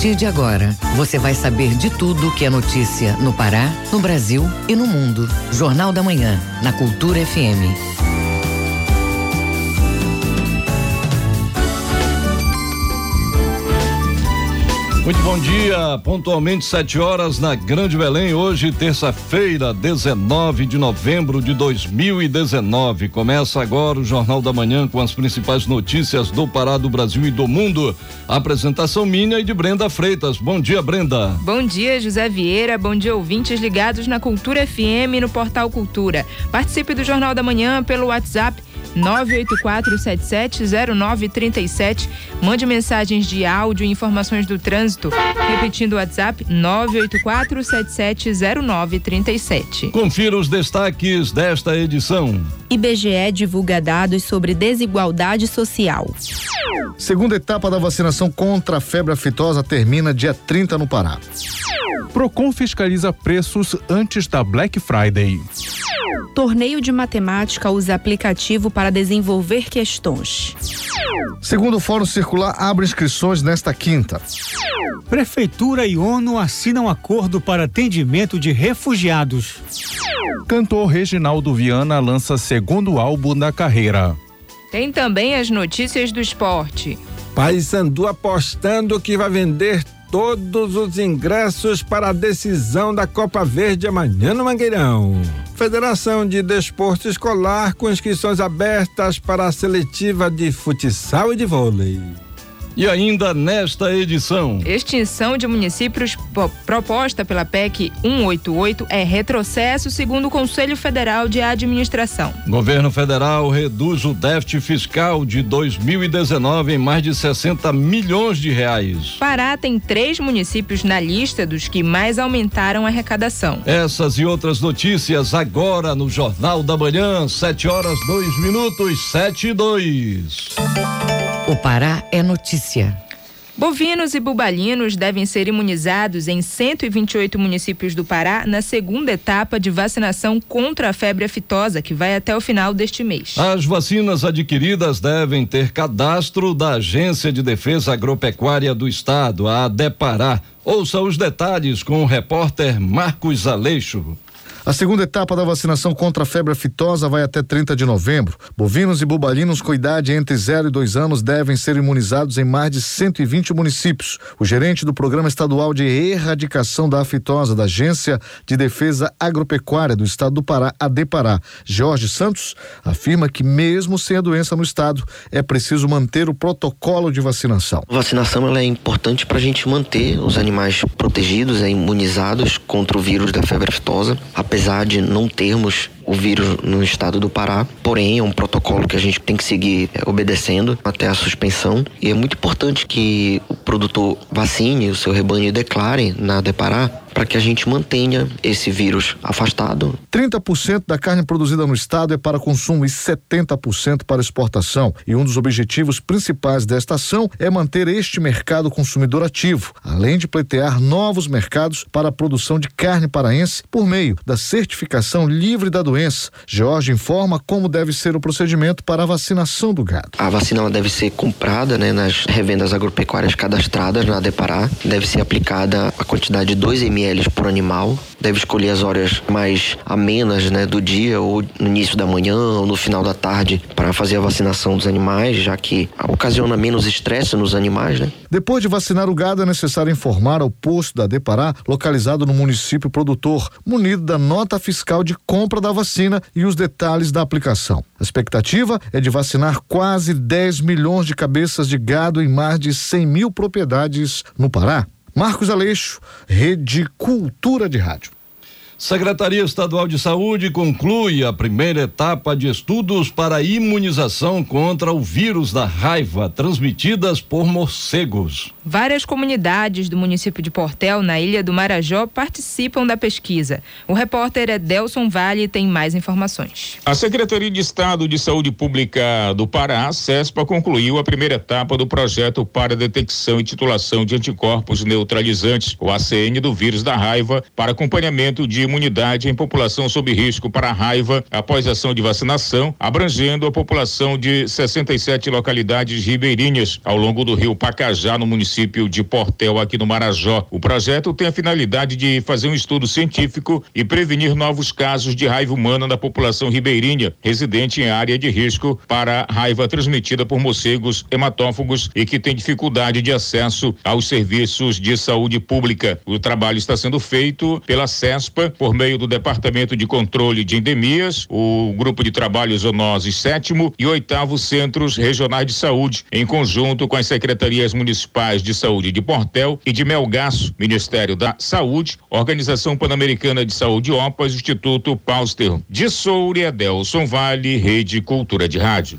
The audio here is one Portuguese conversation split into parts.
partir de agora, você vai saber de tudo que é notícia no Pará, no Brasil e no mundo. Jornal da Manhã, na Cultura FM. Muito bom dia, pontualmente 7 horas na Grande Belém, hoje, terça-feira, 19 de novembro de 2019. Começa agora o Jornal da Manhã com as principais notícias do Pará, do Brasil e do mundo. apresentação minha e de Brenda Freitas. Bom dia, Brenda. Bom dia, José Vieira. Bom dia, ouvintes ligados na Cultura FM e no Portal Cultura. Participe do Jornal da Manhã pelo WhatsApp 984770937. Mande mensagens de áudio e informações do trânsito. Repetindo o WhatsApp 984770937. Confira os destaques desta edição. IBGE divulga dados sobre desigualdade social. Segunda etapa da vacinação contra a febre aftosa termina dia 30 no Pará. Procon fiscaliza preços antes da Black Friday. Torneio de Matemática usa aplicativo para desenvolver questões. Segundo o Fórum Circular, abre inscrições nesta quinta. Prefeitura e ONU assinam acordo para atendimento de refugiados. Cantor Reginaldo Viana lança segundo álbum da carreira. Tem também as notícias do esporte. Paysandu apostando que vai vender todos os ingressos para a decisão da Copa Verde amanhã no Mangueirão. Federação de Desporto Escolar com inscrições abertas para a seletiva de futsal e de vôlei. E ainda nesta edição. Extinção de municípios proposta pela PEC 188 é retrocesso, segundo o Conselho Federal de Administração. Governo federal reduz o déficit fiscal de 2019 em mais de 60 milhões de reais. Pará tem três municípios na lista dos que mais aumentaram a arrecadação. Essas e outras notícias agora no Jornal da Manhã, 7 horas 2 minutos, 7 e 2. O Pará é notícia. Bovinos e bubalinos devem ser imunizados em 128 municípios do Pará na segunda etapa de vacinação contra a febre aftosa, que vai até o final deste mês. As vacinas adquiridas devem ter cadastro da Agência de Defesa Agropecuária do Estado, a ADEPARÁ. Ouça os detalhes com o repórter Marcos Aleixo. A segunda etapa da vacinação contra a febre aftosa vai até 30 de novembro. Bovinos e bubalinos com idade entre 0 e 2 anos devem ser imunizados em mais de 120 municípios. O gerente do Programa Estadual de Erradicação da Aftosa da Agência de Defesa Agropecuária do Estado do Pará, ADEPARÁ, Jorge Santos, afirma que mesmo sem a doença no estado, é preciso manter o protocolo de vacinação. A vacinação é importante para a gente manter os animais protegidos, imunizados contra o vírus da febre aftosa. Apesar apesar de não termos o vírus no estado do Pará, porém é um protocolo que a gente tem que seguir é, obedecendo até a suspensão e é muito importante que o produtor vacine o seu rebanho e declare na Depará para que a gente mantenha esse vírus afastado. 30% da carne produzida no estado é para consumo e 70% para exportação. E um dos objetivos principais desta ação é manter este mercado consumidor ativo, além de pleitear novos mercados para a produção de carne paraense por meio da certificação livre da doença. Jorge informa como deve ser o procedimento para a vacinação do gado. A vacina deve ser comprada né, nas revendas agropecuárias cadastradas na Depará, deve ser aplicada a quantidade de 2 ml ml por animal. Deve escolher as horas mais amenas né, do dia, ou no início da manhã, ou no final da tarde, para fazer a vacinação dos animais, já que ocasiona menos estresse nos animais. Né? Depois de vacinar o gado, é necessário informar ao posto da Depará, localizado no município produtor, munido da nota fiscal de compra da vacina e os detalhes da aplicação. A expectativa é de vacinar quase 10 milhões de cabeças de gado em mais de 100 mil propriedades no Pará. Marcos Aleixo, Rede Cultura de Rádio. Secretaria Estadual de Saúde conclui a primeira etapa de estudos para a imunização contra o vírus da raiva transmitidas por morcegos. Várias comunidades do município de Portel, na Ilha do Marajó, participam da pesquisa. O repórter Edelson Vale tem mais informações. A Secretaria de Estado de Saúde Pública do Pará, CESPA, concluiu a primeira etapa do projeto para detecção e titulação de anticorpos neutralizantes, o ACN, do vírus da raiva, para acompanhamento de imunidade em população sob risco para raiva após ação de vacinação, abrangendo a população de 67 localidades ribeirinhas ao longo do rio Pacajá, no município de Portel, aqui no Marajó. O projeto tem a finalidade de fazer um estudo científico e prevenir novos casos de raiva humana na população ribeirinha, residente em área de risco para raiva transmitida por morcegos hematófagos e que tem dificuldade de acesso aos serviços de saúde pública. O trabalho está sendo feito pela CESPA por meio do Departamento de Controle de Endemias, o Grupo de Trabalho Zoonoses sétimo e oitavo Centros Regionais de Saúde, em conjunto com as secretarias municipais de saúde de Portel e de Melgaço, Ministério da Saúde, Organização Pan-Americana de Saúde OPAS, Instituto Pauster de Soure, Adelson Vale, Rede Cultura de Rádio.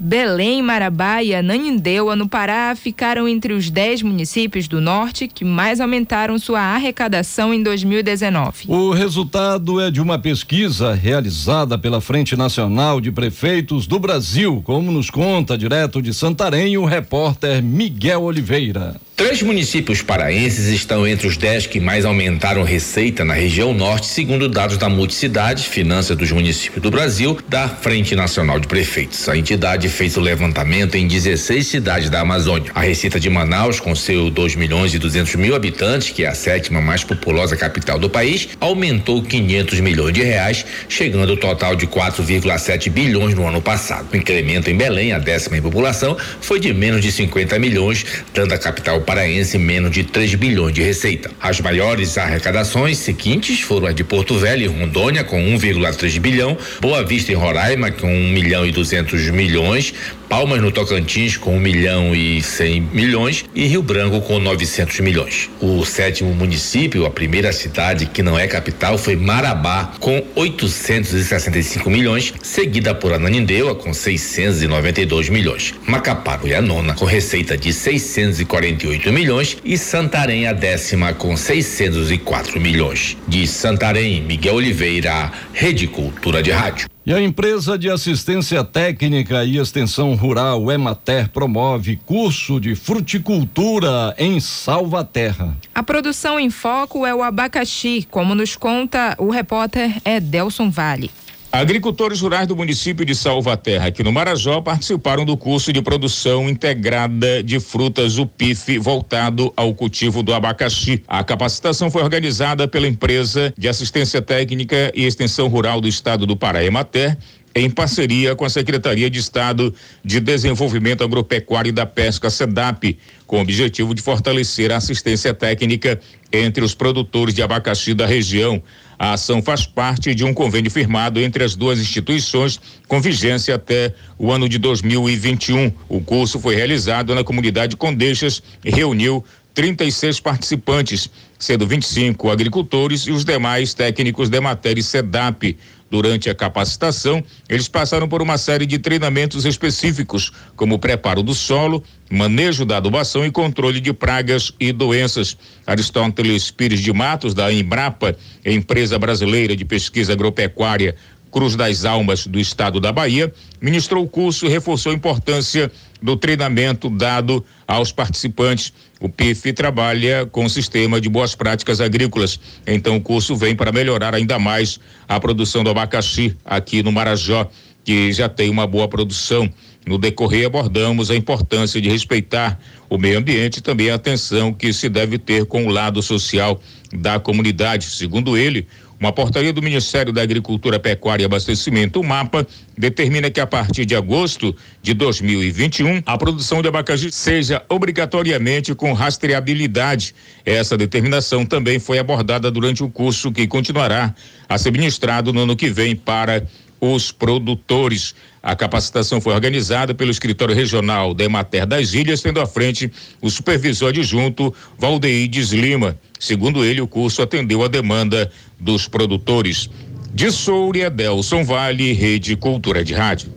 Belém, Marabá e Ananindeua, no Pará, ficaram entre os 10 municípios do norte que mais aumentaram sua arrecadação em 2019. O resultado é de uma pesquisa realizada pela Frente Nacional de Prefeitos do Brasil, como nos conta direto de Santarém o repórter Miguel Oliveira. Três municípios paraenses estão entre os dez que mais aumentaram receita na região norte, segundo dados da Multicidade, Finanças dos Municípios do Brasil, da Frente Nacional de Prefeitos. A entidade fez o levantamento em 16 cidades da Amazônia. A receita de Manaus, com seu 2 milhões e 200 mil habitantes, que é a sétima mais populosa capital do país, aumentou 500 milhões de reais, chegando ao total de 4,7 bilhões no ano passado. O incremento em Belém, a décima em população, foi de menos de 50 milhões, dando à capital paraense menos de 3 bilhões de receita. As maiores arrecadações seguintes foram as de Porto Velho e Rondônia, com 1,3 bilhão, Boa Vista em Roraima, com 1 milhão e 200 milhões, Palmas no Tocantins com 1 milhão e 100 milhões e Rio Branco com 900 milhões. O sétimo município, a primeira cidade que não é capital, foi Marabá com 865 milhões, seguida por Ananindeua com 692 milhões. Macapá é a nona com receita de 648 milhões e Santarém a décima com 604 milhões. De Santarém, Miguel Oliveira, Rede Cultura de Rádio. E a empresa de assistência técnica e extensão rural Emater promove curso de fruticultura em Salvaterra. A produção em foco é o abacaxi, como nos conta o repórter Edelson Vale. Agricultores rurais do município de Salvaterra, aqui no Marajó, participaram do curso de produção integrada de frutas UPIF voltado ao cultivo do abacaxi. A capacitação foi organizada pela empresa de assistência técnica e extensão rural do estado do Pará, Emater, em parceria com a Secretaria de Estado de Desenvolvimento Agropecuário e da Pesca, SEDAP, com o objetivo de fortalecer a assistência técnica entre os produtores de abacaxi da região. A ação faz parte de um convênio firmado entre as duas instituições, com vigência até o ano de 2021. O curso foi realizado na comunidade Condeixas e reuniu 36 participantes, sendo 25 agricultores e os demais técnicos de matéria SEDAP. Durante a capacitação, eles passaram por uma série de treinamentos específicos, como preparo do solo, manejo da adubação e controle de pragas e doenças. Aristóteles Pires de Matos, da Embrapa, empresa brasileira de pesquisa agropecuária, Cruz das Almas do estado da Bahia, ministrou o curso e reforçou a importância do treinamento dado aos participantes. O PIF trabalha com o sistema de boas práticas agrícolas, então o curso vem para melhorar ainda mais a produção do abacaxi aqui no Marajó, que já tem uma boa produção. No decorrer abordamos a importância de respeitar o meio ambiente e também a atenção que se deve ter com o lado social da comunidade. Segundo ele, uma portaria do Ministério da Agricultura, Pecuária e Abastecimento, o MAPA, determina que a partir de agosto de 2021, a produção de abacaxi seja obrigatoriamente com rastreabilidade. Essa determinação também foi abordada durante o curso que continuará a ser ministrado no ano que vem para os produtores. A capacitação foi organizada pelo Escritório Regional da Emater das Ilhas, tendo à frente o supervisor adjunto Valdeides Lima. Segundo ele, o curso atendeu a demanda dos produtores. De Soure, Adelson Vale, Rede Cultura de Rádio.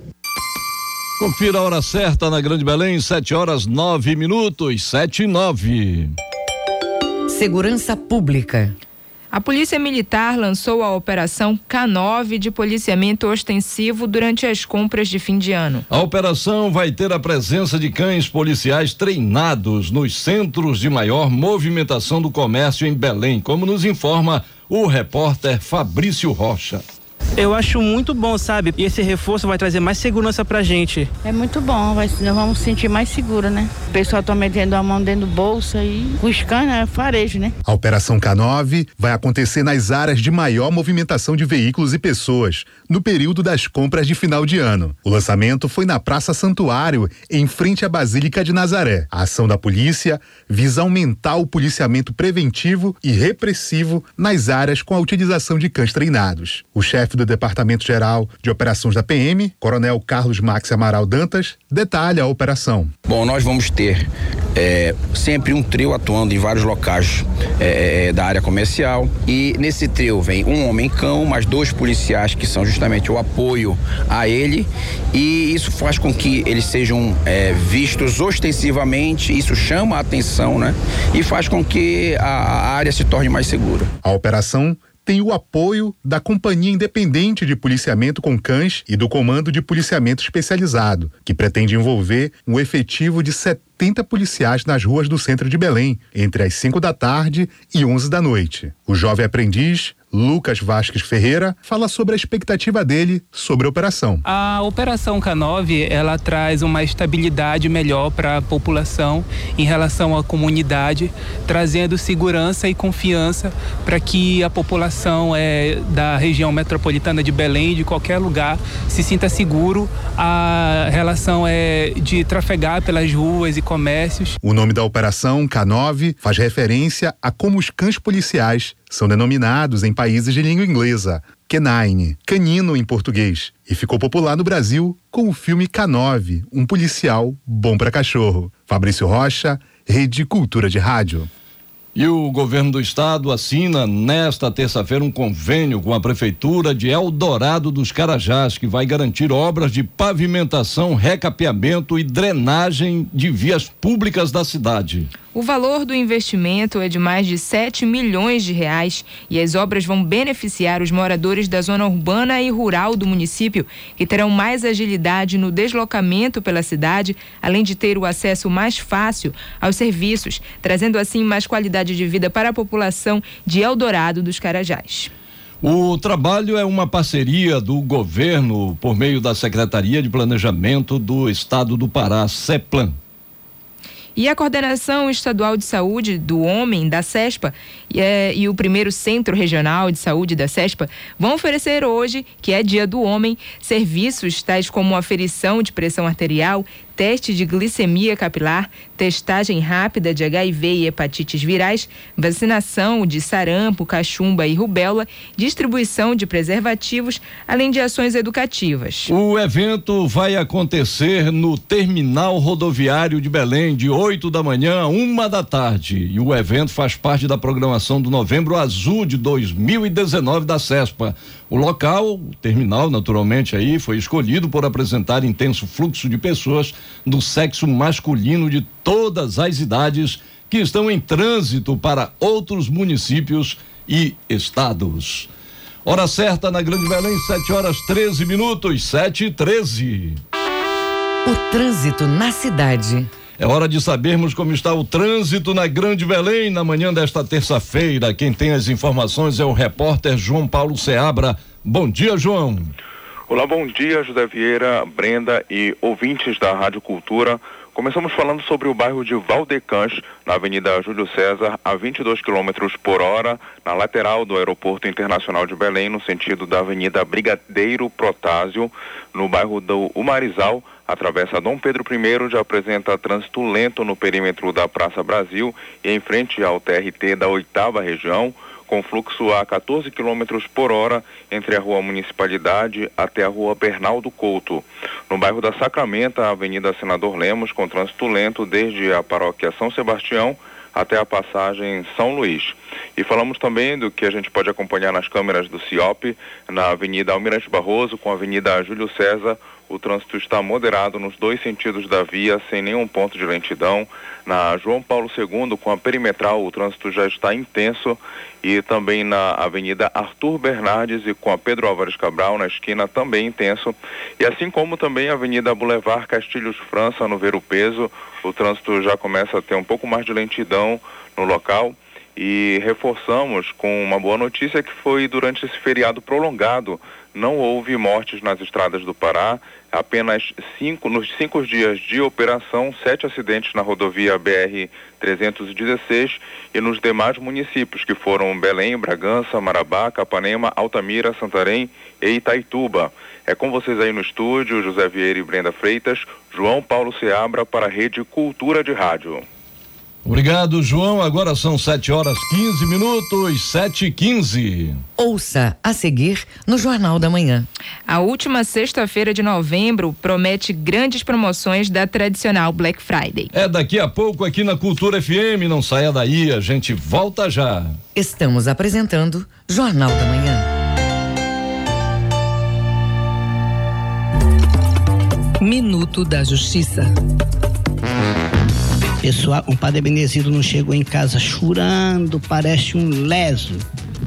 Confira a hora certa na Grande Belém, 7 horas 9 minutos, 7 e 9. Segurança Pública. A Polícia Militar lançou a Operação K9 de policiamento ostensivo durante as compras de fim de ano. A operação vai ter a presença de cães policiais treinados nos centros de maior movimentação do comércio em Belém, como nos informa o repórter Fabrício Rocha. Eu acho muito bom, sabe? E esse reforço vai trazer mais segurança pra gente. É muito bom, vai, nós vamos sentir mais seguro, né? O pessoal tá metendo a mão dentro do bolso e o scanner é farejo, né? A Operação K9 vai acontecer nas áreas de maior movimentação de veículos e pessoas, no período das compras de final de ano. O lançamento foi na Praça Santuário, em frente à Basílica de Nazaré. A ação da polícia visa aumentar o policiamento preventivo e repressivo nas áreas com a utilização de cães treinados. O chefe do Departamento Geral de Operações da PM, Coronel Carlos Max Amaral Dantas, detalha a operação. Bom, nós vamos ter é, sempre um trio atuando em vários locais é, é, da área comercial e nesse trio vem um homem-cão, mais dois policiais que são justamente o apoio a ele e isso faz com que eles sejam é, vistos ostensivamente, isso chama a atenção, né? E faz com que a, a área se torne mais segura. A operação tem o apoio da Companhia Independente de Policiamento com Cães e do Comando de Policiamento Especializado, que pretende envolver um efetivo de 70 policiais nas ruas do centro de Belém, entre as 5 da tarde e 11 da noite. O jovem aprendiz Lucas Vasques Ferreira fala sobre a expectativa dele sobre a operação. A operação K9 ela traz uma estabilidade melhor para a população em relação à comunidade, trazendo segurança e confiança para que a população é, da região metropolitana de Belém, de qualquer lugar, se sinta seguro. A relação é de trafegar pelas ruas e comércios. O nome da operação K9 faz referência a como os cães policiais são denominados em países de língua inglesa canine, canino em português, e ficou popular no Brasil com o filme K9, um policial bom para cachorro. Fabrício Rocha, Rede Cultura de Rádio. E o governo do estado assina nesta terça-feira um convênio com a prefeitura de Eldorado dos Carajás, que vai garantir obras de pavimentação, recapeamento e drenagem de vias públicas da cidade. O valor do investimento é de mais de 7 milhões de reais e as obras vão beneficiar os moradores da zona urbana e rural do município, que terão mais agilidade no deslocamento pela cidade, além de ter o acesso mais fácil aos serviços, trazendo assim mais qualidade de vida para a população de Eldorado dos Carajás. O trabalho é uma parceria do governo por meio da Secretaria de Planejamento do Estado do Pará, CEPLAN. E a Coordenação Estadual de Saúde do Homem, da CESPA, e, é, e, o primeiro Centro Regional de Saúde da CESPA vão oferecer hoje, que é Dia do Homem, serviços tais como aferição de pressão arterial, teste de glicemia capilar, testagem rápida de HIV e hepatites virais, vacinação de sarampo, cachumba e rubéola, distribuição de preservativos, além de ações educativas. O evento vai acontecer no Terminal Rodoviário de Belém, de 8 da manhã a uma da tarde. E o evento faz parte da programação do Novembro Azul de 2019 da CESPA. O local, o terminal, naturalmente, aí foi escolhido por apresentar intenso fluxo de pessoas do sexo masculino de todas as idades que estão em trânsito para outros municípios e estados. Hora certa na Grande Belém, 7 horas 13 minutos, 7 e 13. O trânsito na cidade. É hora de sabermos como está o trânsito na Grande Belém na manhã desta terça-feira. Quem tem as informações é o repórter João Paulo Seabra. Bom dia, João. Olá, bom dia, José Vieira, Brenda e ouvintes da Rádio Cultura. Começamos falando sobre o bairro de Valdecãs, na Avenida Júlio César, a 22 km por hora, na lateral do Aeroporto Internacional de Belém, no sentido da Avenida Brigadeiro Protásio, no bairro do Umarizal, atravessa Dom Pedro I, já apresenta trânsito lento no perímetro da Praça Brasil e em frente ao TRT da oitava região, com fluxo a 14 km por hora entre a Rua Municipalidade até a Rua Bernaldo Couto. No bairro da Sacramenta, a Avenida Senador Lemos, com trânsito lento desde a paróquia São Sebastião até a passagem São Luís. E falamos também do que a gente pode acompanhar nas câmeras do CIOP, na Avenida Almirante Barroso, com a Avenida Júlio César, o trânsito está moderado nos dois sentidos da via, sem nenhum ponto de lentidão. Na João Paulo II, com a perimetral, o trânsito já está intenso e também na Avenida Arthur Bernardes e com a Pedro Álvares Cabral, na esquina, também intenso. E assim como também a Avenida Boulevard Castilhos França, no Ver o Peso, o trânsito já começa a ter um pouco mais de lentidão no local e reforçamos com uma boa notícia que foi durante esse feriado prolongado. Não houve mortes nas estradas do Pará, apenas cinco, nos cinco dias de operação, sete acidentes na rodovia BR-316 e nos demais municípios, que foram Belém, Bragança, Marabá, Capanema, Altamira, Santarém e Itaituba. É com vocês aí no estúdio, José Vieira e Brenda Freitas, João Paulo Seabra para a Rede Cultura de Rádio. Obrigado, João. Agora são 7 horas 15 minutos, 7 e 15. Ouça a seguir no Jornal da Manhã. A última sexta-feira de novembro promete grandes promoções da tradicional Black Friday. É daqui a pouco aqui na Cultura FM. Não saia daí, a gente volta já. Estamos apresentando Jornal da Manhã. Minuto da Justiça. Pessoal, um padre Benedito não chegou em casa chorando, parece um leso.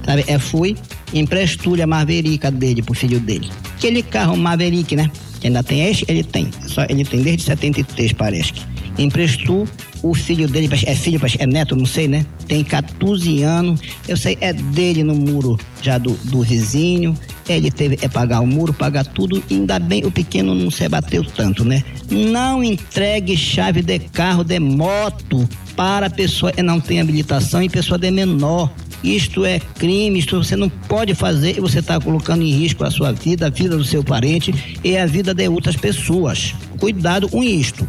Sabe? É, fui, emprestou-lhe a Maverick dele pro filho dele. Aquele carro Maverick, né? Que ainda tem este, ele tem. Só ele tem desde 73, parece. Emprestou o filho dele, é filho, é neto, não sei, né? Tem 14 anos. Eu sei, é dele no muro já do, do vizinho. Ele teve é pagar o muro, pagar tudo. Ainda bem o pequeno não se bateu tanto, né? Não entregue chave de carro, de moto para pessoa que não tem habilitação e pessoa de menor. Isto é crime, isto você não pode fazer e você está colocando em risco a sua vida, a vida do seu parente e a vida de outras pessoas. Cuidado com isto.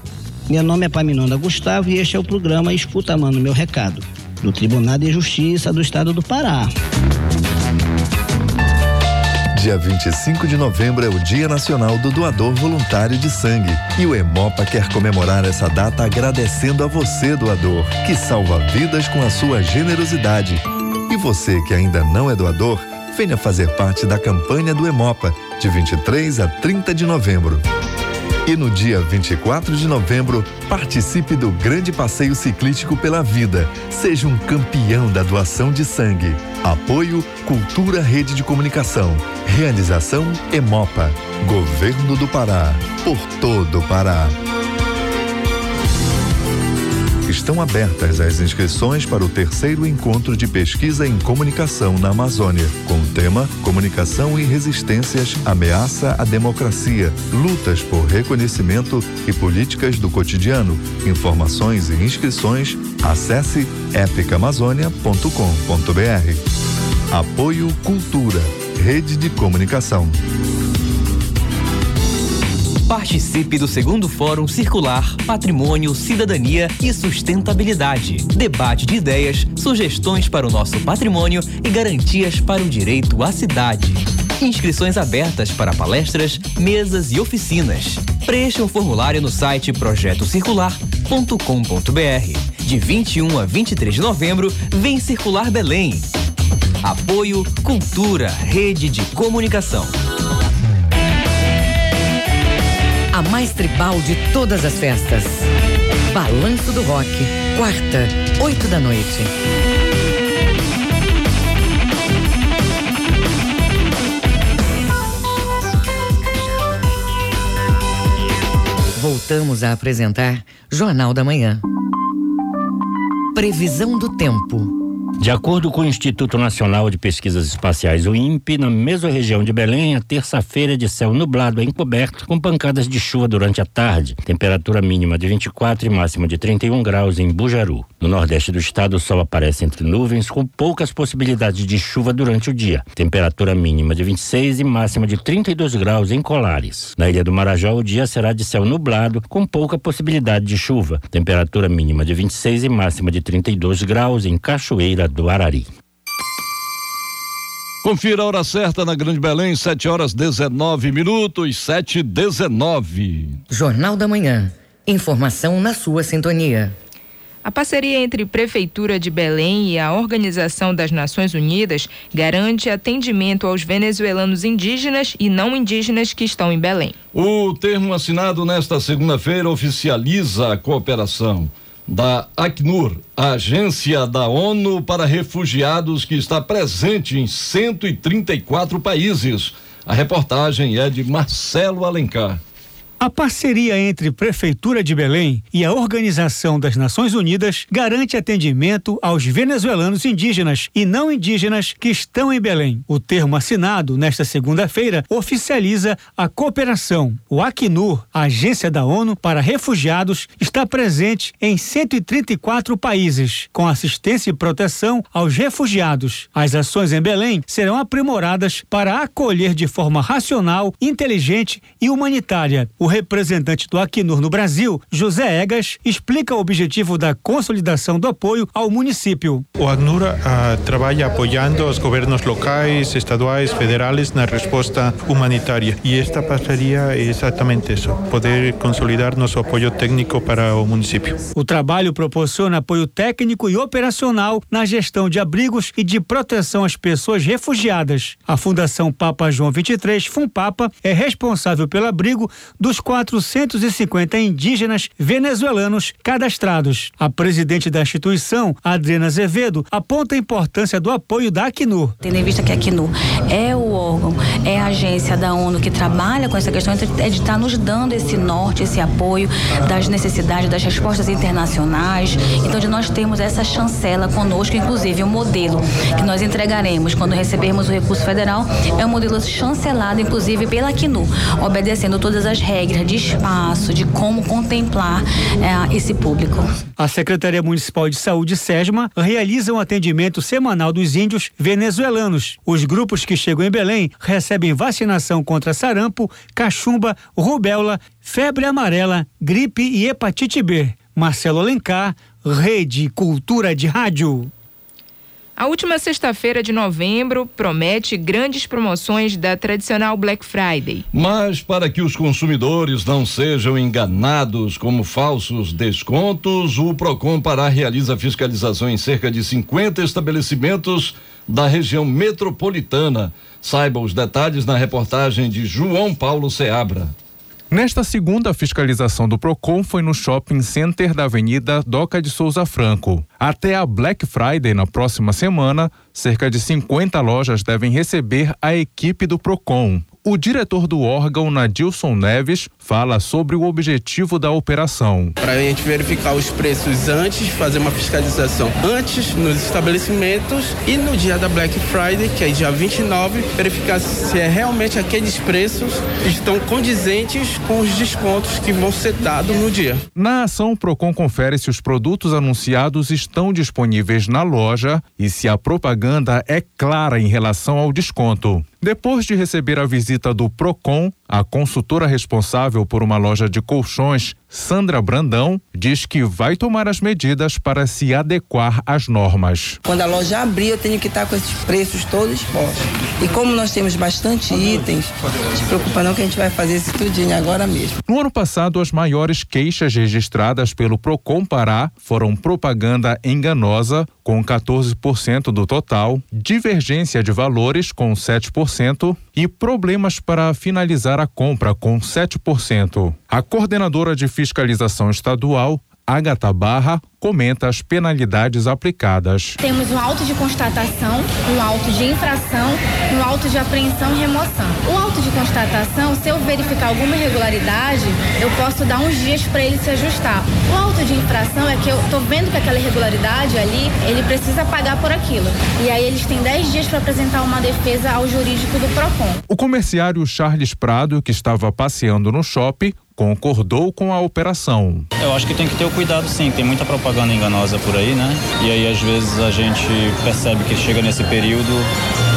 Meu nome é Paminonda Gustavo e este é o programa Escuta Mano Meu Recado, do Tribunal de Justiça do Estado do Pará. Dia 25 de novembro é o Dia Nacional do Doador Voluntário de Sangue. E o Hemopa quer comemorar essa data agradecendo a você, doador, que salva vidas com a sua generosidade. E você que ainda não é doador, venha fazer parte da campanha do Hemopa, de 23 a 30 de novembro. E no dia 24 de novembro, participe do Grande Passeio Ciclístico pela Vida. Seja um campeão da doação de sangue. Apoio Cultura Rede de Comunicação. Realização Emopa. Governo do Pará. Por todo o Pará. Estão abertas as inscrições para o terceiro encontro de pesquisa em comunicação na Amazônia, com o tema Comunicação e Resistências, Ameaça à Democracia, Lutas por Reconhecimento e Políticas do Cotidiano. Informações e inscrições, acesse epicamazônia.com.br. Apoio Cultura, Rede de Comunicação. Participe do segundo Fórum Circular Patrimônio, Cidadania e Sustentabilidade. Debate de ideias, sugestões para o nosso patrimônio e garantias para o direito à cidade. Inscrições abertas para palestras, mesas e oficinas. Preencha um formulário no site projetocircular.com.br. De 21 a 23 de novembro, vem Circular Belém. Apoio Cultura, Rede de Comunicação mais tribal de todas as festas. Balanço do Rock, quarta, oito da noite. Voltamos a apresentar Jornal da Manhã. Previsão do tempo. De acordo com o Instituto Nacional de Pesquisas Espaciais, o INPE, na mesma região de Belém, a terça-feira é de céu nublado encoberto, com pancadas de chuva durante a tarde. Temperatura mínima de 24 e máxima de 31 graus em Bujaru. No nordeste do estado, o sol aparece entre nuvens, com poucas possibilidades de chuva durante o dia. Temperatura mínima de 26 e máxima de 32 graus em Colares. Na ilha do Marajó, o dia será de céu nublado, com pouca possibilidade de chuva. Temperatura mínima de 26 e máxima de 32 graus em Cachoeira do Arari. Confira a hora certa na Grande Belém, 7 horas 19 minutos, 7 19. Jornal da Manhã. Informação na sua sintonia. A parceria entre Prefeitura de Belém e a Organização das Nações Unidas garante atendimento aos venezuelanos indígenas e não indígenas que estão em Belém. O termo assinado nesta segunda-feira oficializa a cooperação da Acnur, a agência da ONU para refugiados que está presente em 134 países. A reportagem é de Marcelo Alencar. A parceria entre Prefeitura de Belém e a Organização das Nações Unidas garante atendimento aos venezuelanos indígenas e não indígenas que estão em Belém. O termo assinado nesta segunda-feira oficializa a cooperação. O Acnur, agência da ONU para refugiados, está presente em 134 países, com assistência e proteção aos refugiados. As ações em Belém serão aprimoradas para acolher de forma racional, inteligente e humanitária. O representante do Acnur no Brasil, José Egas, explica o objetivo da consolidação do apoio ao município. O Acnur uh, trabalha apoiando os governos locais, estaduais, federais na resposta humanitária. E esta parceria é exatamente isso: poder consolidar nosso apoio técnico para o município. O trabalho proporciona apoio técnico e operacional na gestão de abrigos e de proteção às pessoas refugiadas. A Fundação Papa João 23, FUNPAPA, é responsável pelo abrigo dos dos 450 indígenas venezuelanos cadastrados. A presidente da instituição, Adriana Azevedo, aponta a importância do apoio da Acnur. Tendo em vista que a Acnur é o órgão, é a agência da ONU que trabalha com essa questão, é de estar nos dando esse norte, esse apoio das necessidades, das respostas internacionais. Então, de nós termos essa chancela conosco, inclusive o modelo que nós entregaremos quando recebermos o recurso federal é um modelo chancelado, inclusive, pela Acnur, obedecendo todas as regras regra de espaço, de como contemplar é, esse público. A Secretaria Municipal de Saúde, SESMA, realiza um atendimento semanal dos índios venezuelanos. Os grupos que chegam em Belém recebem vacinação contra sarampo, cachumba, rubéola, febre amarela, gripe e hepatite B. Marcelo Alencar, Rede Cultura de Rádio. A última sexta-feira de novembro promete grandes promoções da tradicional Black Friday. Mas para que os consumidores não sejam enganados como falsos descontos, o Procon Pará realiza fiscalização em cerca de 50 estabelecimentos da região metropolitana. Saiba os detalhes na reportagem de João Paulo Seabra. Nesta segunda fiscalização do Procon foi no shopping center da Avenida Doca de Souza Franco. Até a Black Friday na próxima semana, cerca de 50 lojas devem receber a equipe do Procon. O diretor do órgão, Nadilson Neves, fala sobre o objetivo da operação. Para a gente verificar os preços antes, fazer uma fiscalização antes nos estabelecimentos e no dia da Black Friday, que é dia 29, verificar se é realmente aqueles preços estão condizentes com os descontos que vão ser dados no dia. Na ação, o Procon confere se os produtos anunciados estão disponíveis na loja e se a propaganda é clara em relação ao desconto. Depois de receber a visita do Procon, a consultora responsável por uma loja de colchões, Sandra Brandão, diz que vai tomar as medidas para se adequar às normas. Quando a loja abrir, eu tenho que estar com esses preços todos expostos. E como nós temos bastante itens, não se preocupa não que a gente vai fazer isso tudinho agora mesmo. No ano passado, as maiores queixas registradas pelo Procon Pará foram propaganda enganosa, com 14% do total, divergência de valores, com 7%, e problemas para finalizar a compra, com 7%. A coordenadora de fiscalização estadual, Agatha Barra, comenta as penalidades aplicadas. Temos um auto de constatação, um auto de infração, um auto de apreensão e remoção. O auto de constatação, se eu verificar alguma irregularidade, eu posso dar uns dias para ele se ajustar. O auto de infração é que eu estou vendo que aquela irregularidade ali, ele precisa pagar por aquilo. E aí eles têm 10 dias para apresentar uma defesa ao jurídico do PROCON. O comerciário Charles Prado, que estava passeando no shopping, concordou com a operação. Eu acho que tem que ter o cuidado sim, tem muita propaganda enganosa por aí, né? E aí às vezes a gente percebe que chega nesse período,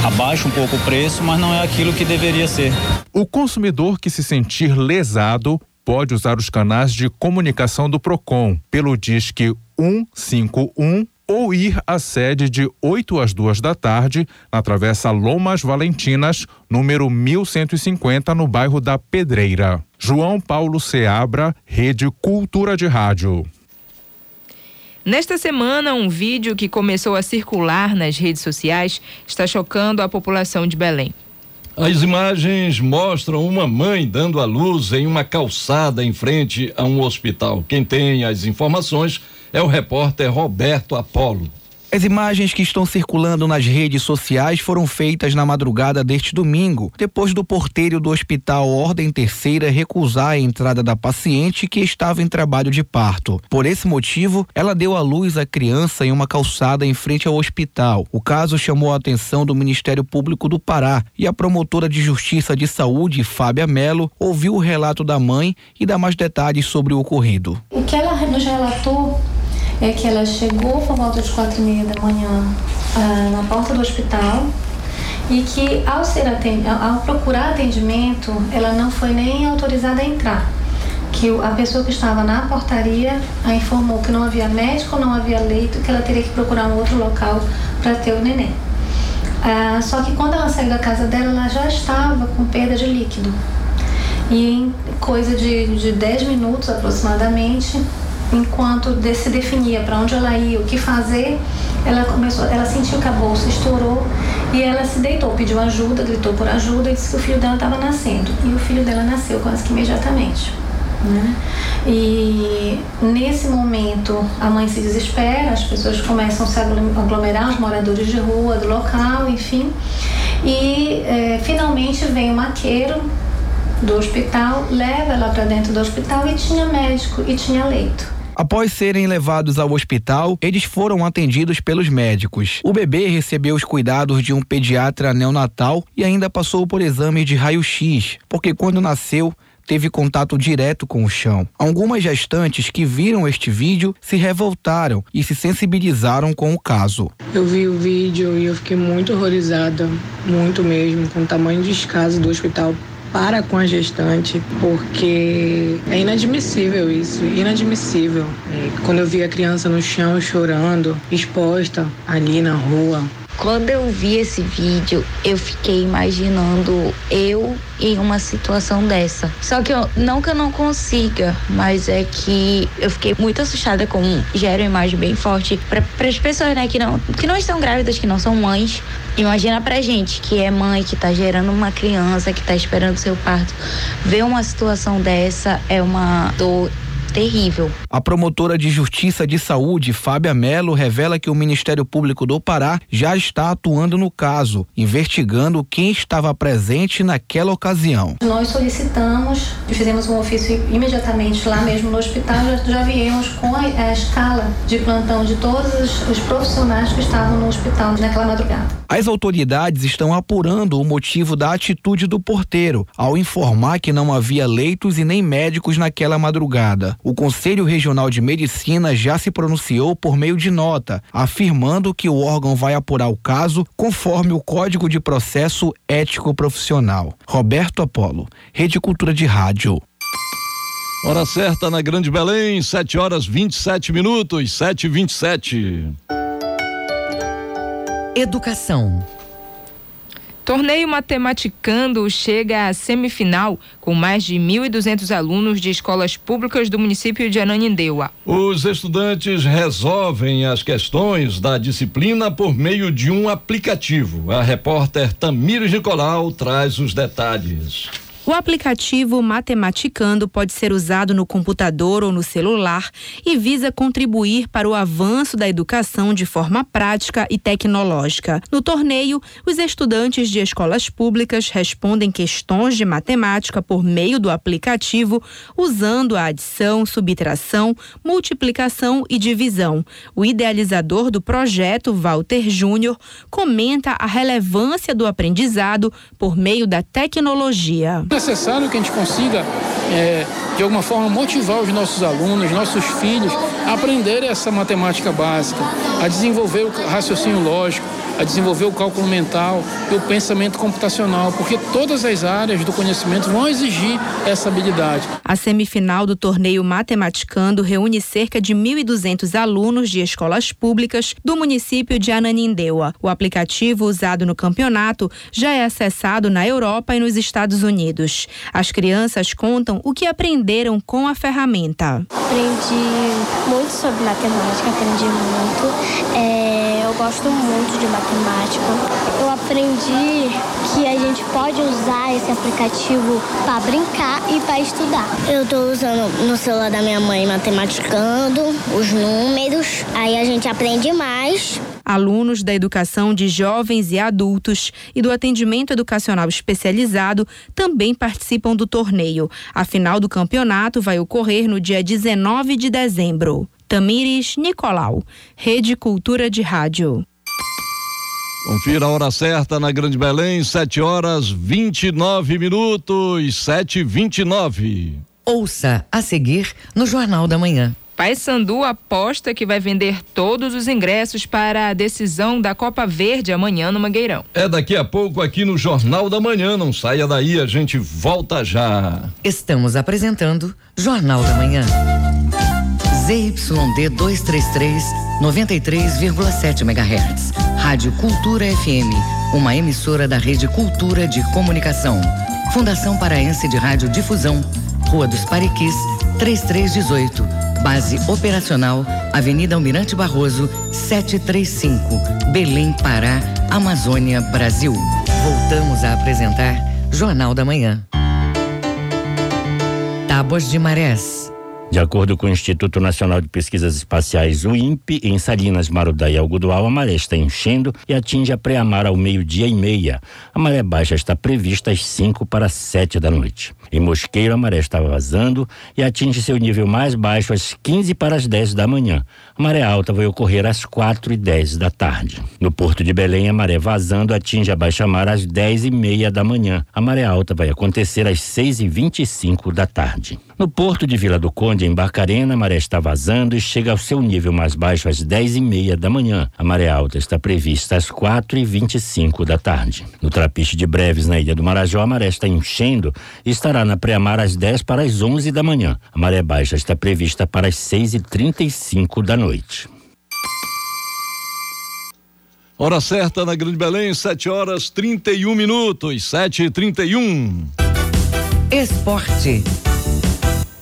abaixa um pouco o preço, mas não é aquilo que deveria ser. O consumidor que se sentir lesado pode usar os canais de comunicação do Procon pelo Disque 151 ou ir à sede de 8 às 2 da tarde, na Travessa Lomas Valentinas, número 1150, no bairro da Pedreira. João Paulo Seabra, Rede Cultura de Rádio. Nesta semana, um vídeo que começou a circular nas redes sociais está chocando a população de Belém. As imagens mostram uma mãe dando à luz em uma calçada em frente a um hospital. Quem tem as informações é o repórter Roberto Apolo. As imagens que estão circulando nas redes sociais foram feitas na madrugada deste domingo, depois do porteiro do Hospital Ordem Terceira recusar a entrada da paciente que estava em trabalho de parto. Por esse motivo, ela deu à luz a criança em uma calçada em frente ao hospital. O caso chamou a atenção do Ministério Público do Pará e a promotora de Justiça de Saúde, Fábia Melo, ouviu o relato da mãe e dá mais detalhes sobre o ocorrido. O que ela nos relatou é que ela chegou por volta de quatro e meia da manhã ah, na porta do hospital e que ao, ser ao procurar atendimento, ela não foi nem autorizada a entrar. Que a pessoa que estava na portaria a informou que não havia médico, não havia leito, que ela teria que procurar um outro local para ter o neném. Ah, só que quando ela saiu da casa dela, ela já estava com perda de líquido. E em coisa de, de 10 minutos aproximadamente, enquanto se definia para onde ela ia, o que fazer, ela começou, ela sentiu que a bolsa estourou e ela se deitou, pediu ajuda, gritou por ajuda e disse que o filho dela estava nascendo. E o filho dela nasceu quase que imediatamente. Né? E nesse momento a mãe se desespera, as pessoas começam a se aglomerar, os moradores de rua, do local, enfim. E é, finalmente vem o maqueiro do hospital, leva ela para dentro do hospital e tinha médico e tinha leito. Após serem levados ao hospital, eles foram atendidos pelos médicos. O bebê recebeu os cuidados de um pediatra neonatal e ainda passou por exame de raio-x, porque quando nasceu, teve contato direto com o chão. Algumas gestantes que viram este vídeo se revoltaram e se sensibilizaram com o caso. Eu vi o vídeo e eu fiquei muito horrorizada, muito mesmo, com o tamanho de descaso do hospital para com a gestante, porque é inadmissível isso, inadmissível. É, quando eu vi a criança no chão chorando, exposta ali na rua, quando eu vi esse vídeo, eu fiquei imaginando eu em uma situação dessa. Só que eu, não que eu não consiga, mas é que eu fiquei muito assustada com gera uma imagem bem forte para as pessoas, né, que não que não estão grávidas, que não são mães. Imagina pra gente que é mãe, que tá gerando uma criança, que tá esperando seu parto. Ver uma situação dessa é uma dor terrível. A promotora de Justiça de Saúde, Fábia Melo, revela que o Ministério Público do Pará já está atuando no caso, investigando quem estava presente naquela ocasião. Nós solicitamos e fizemos um ofício imediatamente lá mesmo no hospital, já, já viemos com a, a, escala de plantão de todos os, os profissionais que estavam no hospital naquela madrugada. As autoridades estão apurando o motivo da atitude do porteiro ao informar que não havia leitos e nem médicos naquela madrugada. O Conselho Regional de Medicina já se pronunciou por meio de nota, afirmando que o órgão vai apurar o caso conforme o Código de Processo Ético Profissional. Roberto Apolo, Rede Cultura de Rádio. Hora certa na Grande Belém, 7 horas 27 minutos, 7 e 27 Educação. Torneio Matematicando chega à semifinal com mais de 1.200 alunos de escolas públicas do município de Ananindeua. Os estudantes resolvem as questões da disciplina por meio de um aplicativo. A repórter Tamires Nicolau traz os detalhes. O aplicativo Matematicando pode ser usado no computador ou no celular e visa contribuir para o avanço da educação de forma prática e tecnológica. No torneio, os estudantes de escolas públicas respondem questões de matemática por meio do aplicativo, usando a adição, subtração, multiplicação e divisão. O idealizador do projeto, Walter Júnior, comenta a relevância do aprendizado por meio da tecnologia necessário que a gente consiga, é, de alguma forma, motivar os nossos alunos, nossos filhos, a aprender essa matemática básica, a desenvolver o raciocínio lógico, a desenvolver o cálculo mental e o pensamento computacional, porque todas as áreas do conhecimento vão exigir essa habilidade. A semifinal do torneio Matematicando reúne cerca de 1.200 alunos de escolas públicas do município de Ananindeua. O aplicativo usado no campeonato já é acessado na Europa e nos Estados Unidos. As crianças contam o que aprenderam com a ferramenta. Aprendi muito sobre matemática, aprendi muito. É, eu gosto muito de matemática. Eu aprendi que a gente pode usar esse aplicativo para brincar e para estudar. Eu estou usando no celular da minha mãe matematicando os números, aí a gente aprende mais. Alunos da educação de jovens e adultos e do atendimento educacional especializado também participam do torneio. A final do campeonato vai ocorrer no dia 19 de dezembro. Tamires Nicolau, Rede Cultura de Rádio. Confira a hora certa na Grande Belém, 7 horas 29 minutos, 7 e 29 Ouça a seguir no Jornal da Manhã. Paysandu aposta que vai vender todos os ingressos para a decisão da Copa Verde amanhã no Mangueirão. É daqui a pouco aqui no Jornal da Manhã. Não saia daí, a gente volta já. Estamos apresentando Jornal da Manhã. ZYD 233, 93,7 MHz. Rádio Cultura FM, uma emissora da Rede Cultura de Comunicação. Fundação Paraense de Rádio Difusão, Rua dos Pariquis, 3318. Base operacional, Avenida Almirante Barroso, 735, Belém, Pará, Amazônia, Brasil. Voltamos a apresentar Jornal da Manhã. Tábuas de Marés. De acordo com o Instituto Nacional de Pesquisas Espaciais, o INPE, em Salinas, Marudá e Algodual, a maré está enchendo e atinge a pré-amar ao meio-dia e meia. A maré baixa está prevista às 5 para 7 da noite. Em Mosqueiro, a maré está vazando e atinge seu nível mais baixo às 15 para as 10 da manhã. A maré alta vai ocorrer às 4 e 10 da tarde. No Porto de Belém, a maré vazando atinge a baixa-mar às 10 e meia da manhã. A maré alta vai acontecer às 6 e 25 da tarde. No Porto de Vila do Conde, em Barcarena, a maré está vazando e chega ao seu nível mais baixo às 10 e meia da manhã. A maré alta está prevista às 4 e 25 da tarde. No Trapiche de Breves, na Ilha do Marajó, a maré está enchendo e estará na pré-mar às 10 para as 11 da manhã. A maré baixa está prevista para as 6 e 35 da noite. Hora certa na Grande Belém, 7 horas 31 minutos, 7 e 31 Esporte.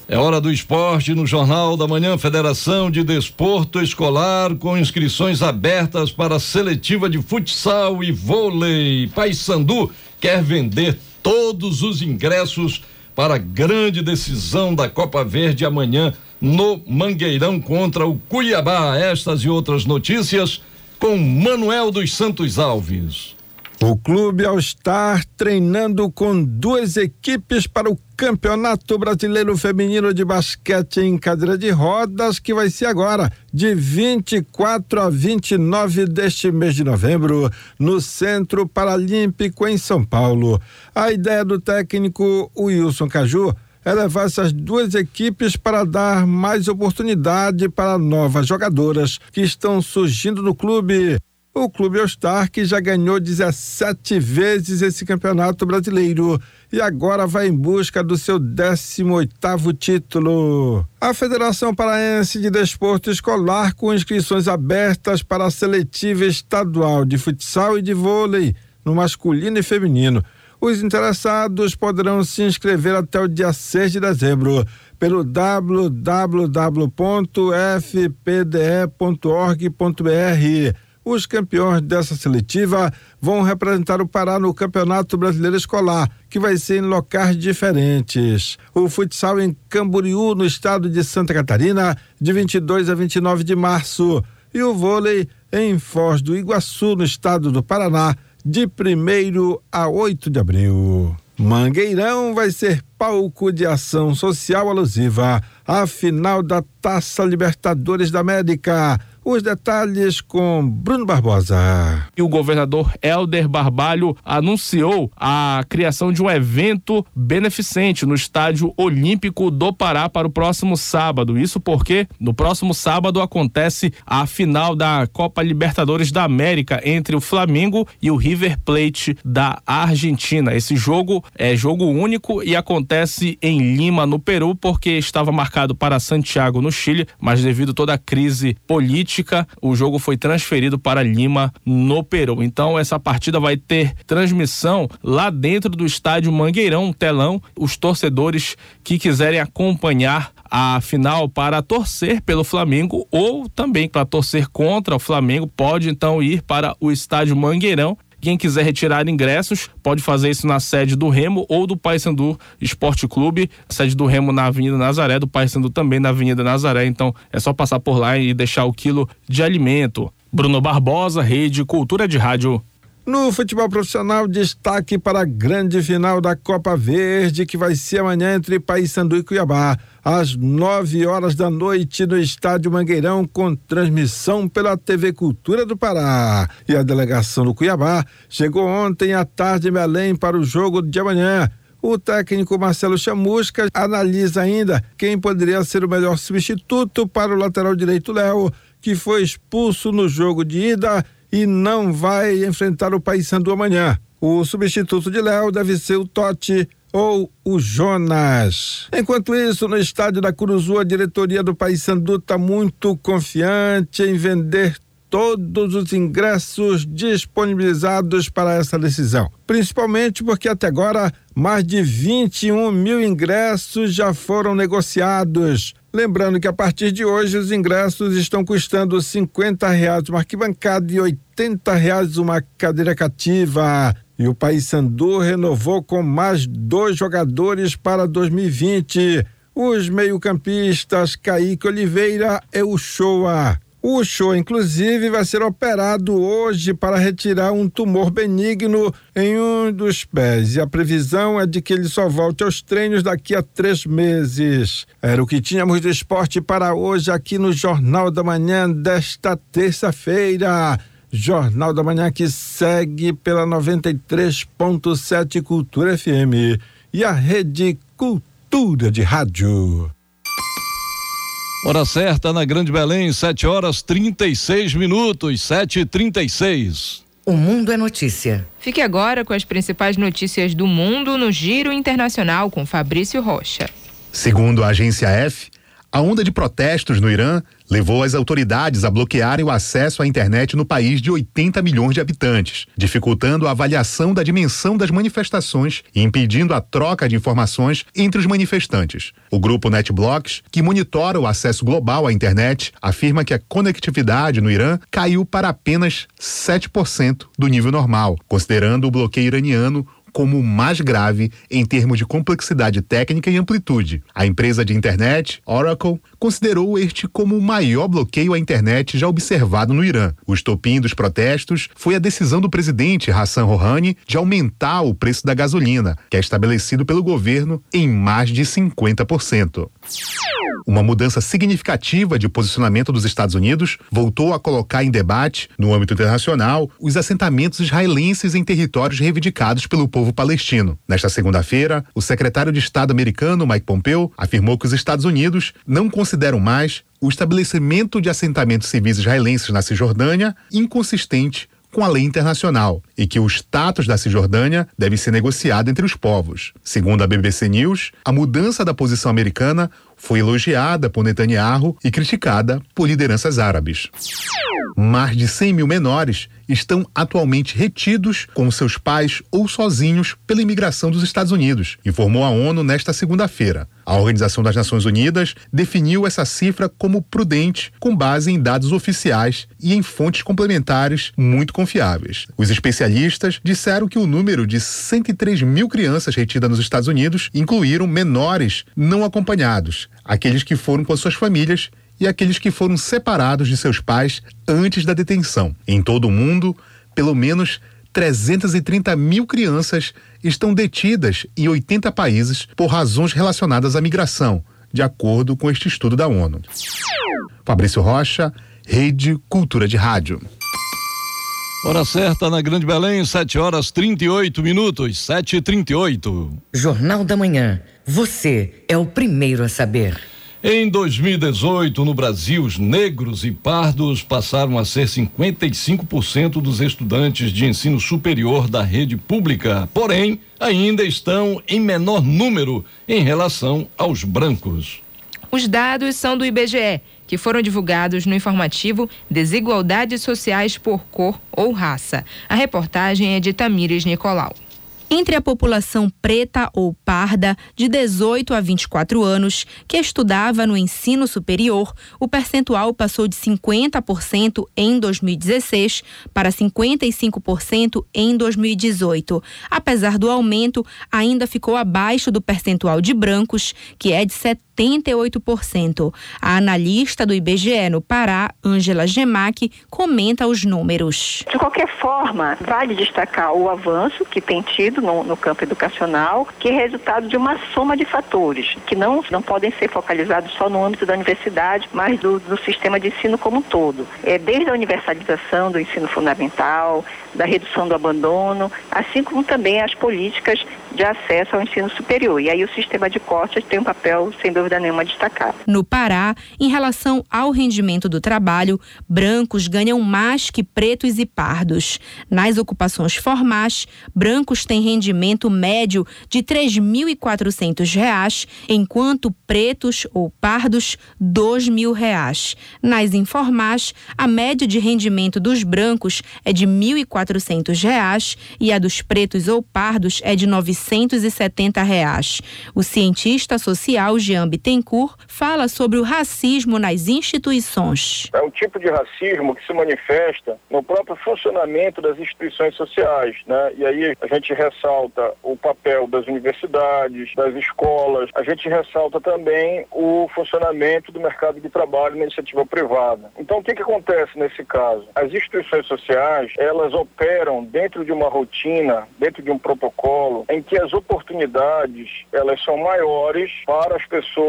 É hora do esporte no Jornal da Manhã, Federação de Desporto Escolar, com inscrições abertas para a seletiva de futsal e vôlei. Paysandu quer vender todos os ingressos para a grande decisão da Copa Verde amanhã no Mangueirão contra o Cuiabá. Estas e outras notícias com Manuel dos Santos Alves. O clube ao estar treinando com duas equipes para o Campeonato Brasileiro Feminino de Basquete em cadeira de rodas, que vai ser agora, de 24 a 29 deste mês de novembro, no Centro Paralímpico em São Paulo. A ideia do técnico Wilson Caju é levar essas duas equipes para dar mais oportunidade para novas jogadoras que estão surgindo no clube. O Clube All-Star, que já ganhou 17 vezes esse campeonato brasileiro e agora vai em busca do seu 18º título. A Federação Paraense de Desporto Escolar, com inscrições abertas para a seletiva estadual de futsal e de vôlei, no masculino e feminino. Os interessados poderão se inscrever até o dia 6 de dezembro pelo www.fpde.org.br os campeões dessa seletiva vão representar o Pará no Campeonato Brasileiro Escolar, que vai ser em locais diferentes. O futsal em Camboriú, no estado de Santa Catarina, de 22 a 29 de março. E o vôlei em Foz do Iguaçu, no estado do Paraná, de 1 a 8 de abril. Mangueirão vai ser palco de ação social alusiva à final da Taça Libertadores da América Os detalhes com Bruno Barbosa. E o governador Helder Barbalho anunciou a criação de um evento beneficente no Estádio Olímpico do Pará para o próximo sábado. Isso porque no próximo sábado acontece a final da Copa Libertadores da América entre o Flamengo e o River Plate da Argentina. Esse jogo é jogo único e acontece em Lima, no Peru, porque estava marcado para Santiago, no Chile, mas devido a toda a crise política o jogo foi transferido para Lima, no Peru. Então, essa partida vai ter transmissão lá dentro do estádio Mangueirão, telão. Os torcedores que quiserem acompanhar a final para torcer pelo Flamengo ou também para torcer contra o Flamengo, pode então ir para o estádio Mangueirão quem quiser retirar ingressos pode fazer isso na sede do Remo ou do Paysandu Esporte Clube, sede do Remo na Avenida Nazaré, do Paysandu também na Avenida Nazaré. Então é só passar por lá e deixar o quilo de alimento. Bruno Barbosa, Rede Cultura de Rádio. No futebol profissional, destaque para a grande final da Copa Verde, que vai ser amanhã entre Paysandu e Cuiabá, às nove horas da noite, no Estádio Mangueirão, com transmissão pela TV Cultura do Pará. E a delegação do Cuiabá chegou ontem à tarde em Belém para o jogo de amanhã. O técnico Marcelo Chamusca analisa ainda quem poderia ser o melhor substituto para o lateral direito Léo, que foi expulso no jogo de ida e não vai enfrentar o Paysandu amanhã. O substituto de Léo deve ser o Totti ou o Jonas. Enquanto isso, no estádio da Curuzu, a diretoria do Paysandu está muito confiante em vender todos os ingressos disponibilizados para essa decisão. Principalmente porque até agora mais de 21 mil ingressos já foram negociados. Lembrando que a partir de hoje os ingressos estão custando 50 reais uma arquibancada e 80 reais uma cadeira cativa. E o Paysandu renovou com mais dois jogadores para 2020. Os meio-campistas Kaique Oliveira e o Shoa. O show, inclusive, vai ser operado hoje para retirar um tumor benigno em um dos pés. E a previsão é de que ele só volte aos treinos daqui a três meses. Era o que tínhamos de esporte para hoje aqui no Jornal da Manhã desta terça-feira. Jornal da Manhã que segue pela 93.7 Cultura FM e a Rede Cultura de Rádio. Hora certa na Grande Belém, 7 horas 36 minutos, 7 e 36 O mundo é notícia. Fique agora com as principais notícias do mundo no Giro Internacional com Fabrício Rocha. Segundo a agência F, a onda de protestos no Irã levou as autoridades a bloquearem o acesso à internet no país de 80 milhões de habitantes, dificultando a avaliação da dimensão das manifestações e impedindo a troca de informações entre os manifestantes. O grupo NetBlocks, que monitora o acesso global à internet, afirma que a conectividade no Irã caiu para apenas 7% do nível normal, considerando o bloqueio iraniano como o mais grave em termos de complexidade técnica e amplitude. A empresa de internet, Oracle, considerou este como o maior bloqueio à internet já observado no Irã. O estopim dos protestos foi a decisão do presidente Hassan Rouhani de aumentar o preço da gasolina, que é estabelecido pelo governo em mais de 50%. Uma mudança significativa de posicionamento dos Estados Unidos voltou a colocar em debate, no âmbito internacional, os assentamentos israelenses em territórios reivindicados pelo povo palestino. Nesta segunda-feira, o secretário de Estado americano, Mike Pompeo, afirmou que os Estados Unidos não consideram mais o estabelecimento de assentamentos civis israelenses na Cisjordânia inconsistente com a lei internacional e que o status da Cisjordânia deve ser negociado entre os povos. Segundo a BBC News, a mudança da posição americana foi elogiada por Netanyahu e criticada por lideranças árabes. Mais de 100 mil menores estão atualmente retidos com seus pais ou sozinhos pela imigração dos Estados Unidos, informou a ONU nesta segunda-feira. A Organização das Nações Unidas definiu essa cifra como prudente, com base em dados oficiais e em fontes complementares muito confiáveis. Os especialistas disseram que o número de 103 mil crianças retidas nos Estados Unidos incluíram menores não acompanhados, aqueles que foram com suas famílias e aqueles que foram separados de seus pais antes da detenção. Em todo o mundo, pelo menos 330 mil crianças estão detidas em 80 países por razões relacionadas à migração, de acordo com este estudo da ONU. Fabrício Rocha, Rede Cultura de Rádio. Hora certa na Grande Belém, 7 horas 38 minutos, 7 e 38 Jornal da Manhã. Você é o primeiro a saber. Em 2018, no Brasil, os negros e pardos passaram a ser 55% dos estudantes de ensino superior da rede pública. Porém, ainda estão em menor número em relação aos brancos. Os dados são do IBGE, que foram divulgados no informativo Desigualdades Sociais por Cor ou Raça. A reportagem é de Tamires Nicolau. Entre a população preta ou parda de 18 a 24 anos que estudava no ensino superior, o percentual passou de 50% em 2016 para 55% em 2018. Apesar do aumento, ainda ficou abaixo do percentual de brancos, que é de 78%. A analista do IBGE no Pará, Ângela Gemac, comenta os números. De qualquer forma, vale destacar o avanço que tem tido no, no campo educacional, que é resultado de uma soma de fatores, que não, não podem ser focalizados só no âmbito da universidade, mas do, do sistema de ensino como um todo. É, desde a universalização do ensino fundamental, da redução do abandono, assim como também as políticas de acesso ao ensino superior. E aí o sistema de cortes tem um papel, sem dúvida nenhuma, a destacar. No Pará, em relação ao rendimento do trabalho, brancos ganham mais que pretos e pardos. Nas ocupações formais, brancos têm rendimento médio de R$ 3.400, enquanto pretos ou pardos R$ 2.000. Nas informais, a média de rendimento dos brancos é de R$ 1.400 e a dos pretos ou pardos é de 970 reais. O cientista social Jean Bittencourt fala sobre o racismo nas instituições. É um tipo de racismo que se manifesta no próprio funcionamento das instituições sociais, né? E aí a gente ressalta o papel das universidades, das escolas, a gente ressalta também o funcionamento do mercado de trabalho na iniciativa privada. Então o que que acontece nesse caso? As instituições sociais, elas operam dentro de uma rotina, dentro de um protocolo em que as oportunidades, elas são maiores para as pessoas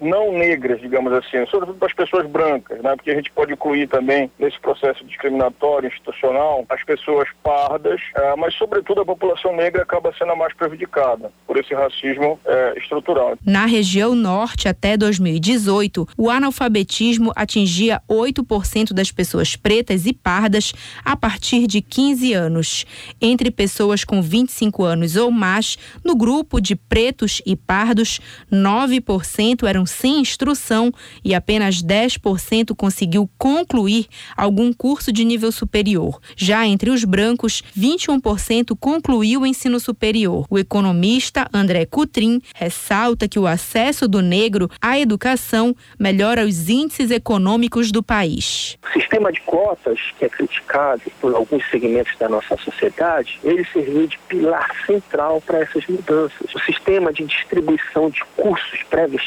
não negras, digamos assim, sobretudo para as pessoas brancas, né? Porque a gente pode incluir também nesse processo discriminatório institucional as pessoas pardas, eh, mas sobretudo a população negra acaba sendo a mais prejudicada por esse racismo eh, estrutural. Na região norte, até 2018, o analfabetismo atingia 8% das pessoas pretas e pardas a partir de 15 anos. Entre pessoas com 25 anos ou mais, no grupo de pretos e pardos, 9% eram sem instrução e apenas 10% conseguiu concluir algum curso de nível superior. Já entre os brancos, 21% concluiu o ensino superior. O economista André Coutrin ressalta que o acesso do negro à educação melhora os índices econômicos do país. O sistema de cotas, que é criticado por alguns segmentos da nossa sociedade, ele serviu de pilar central para essas mudanças. O sistema de distribuição de cursos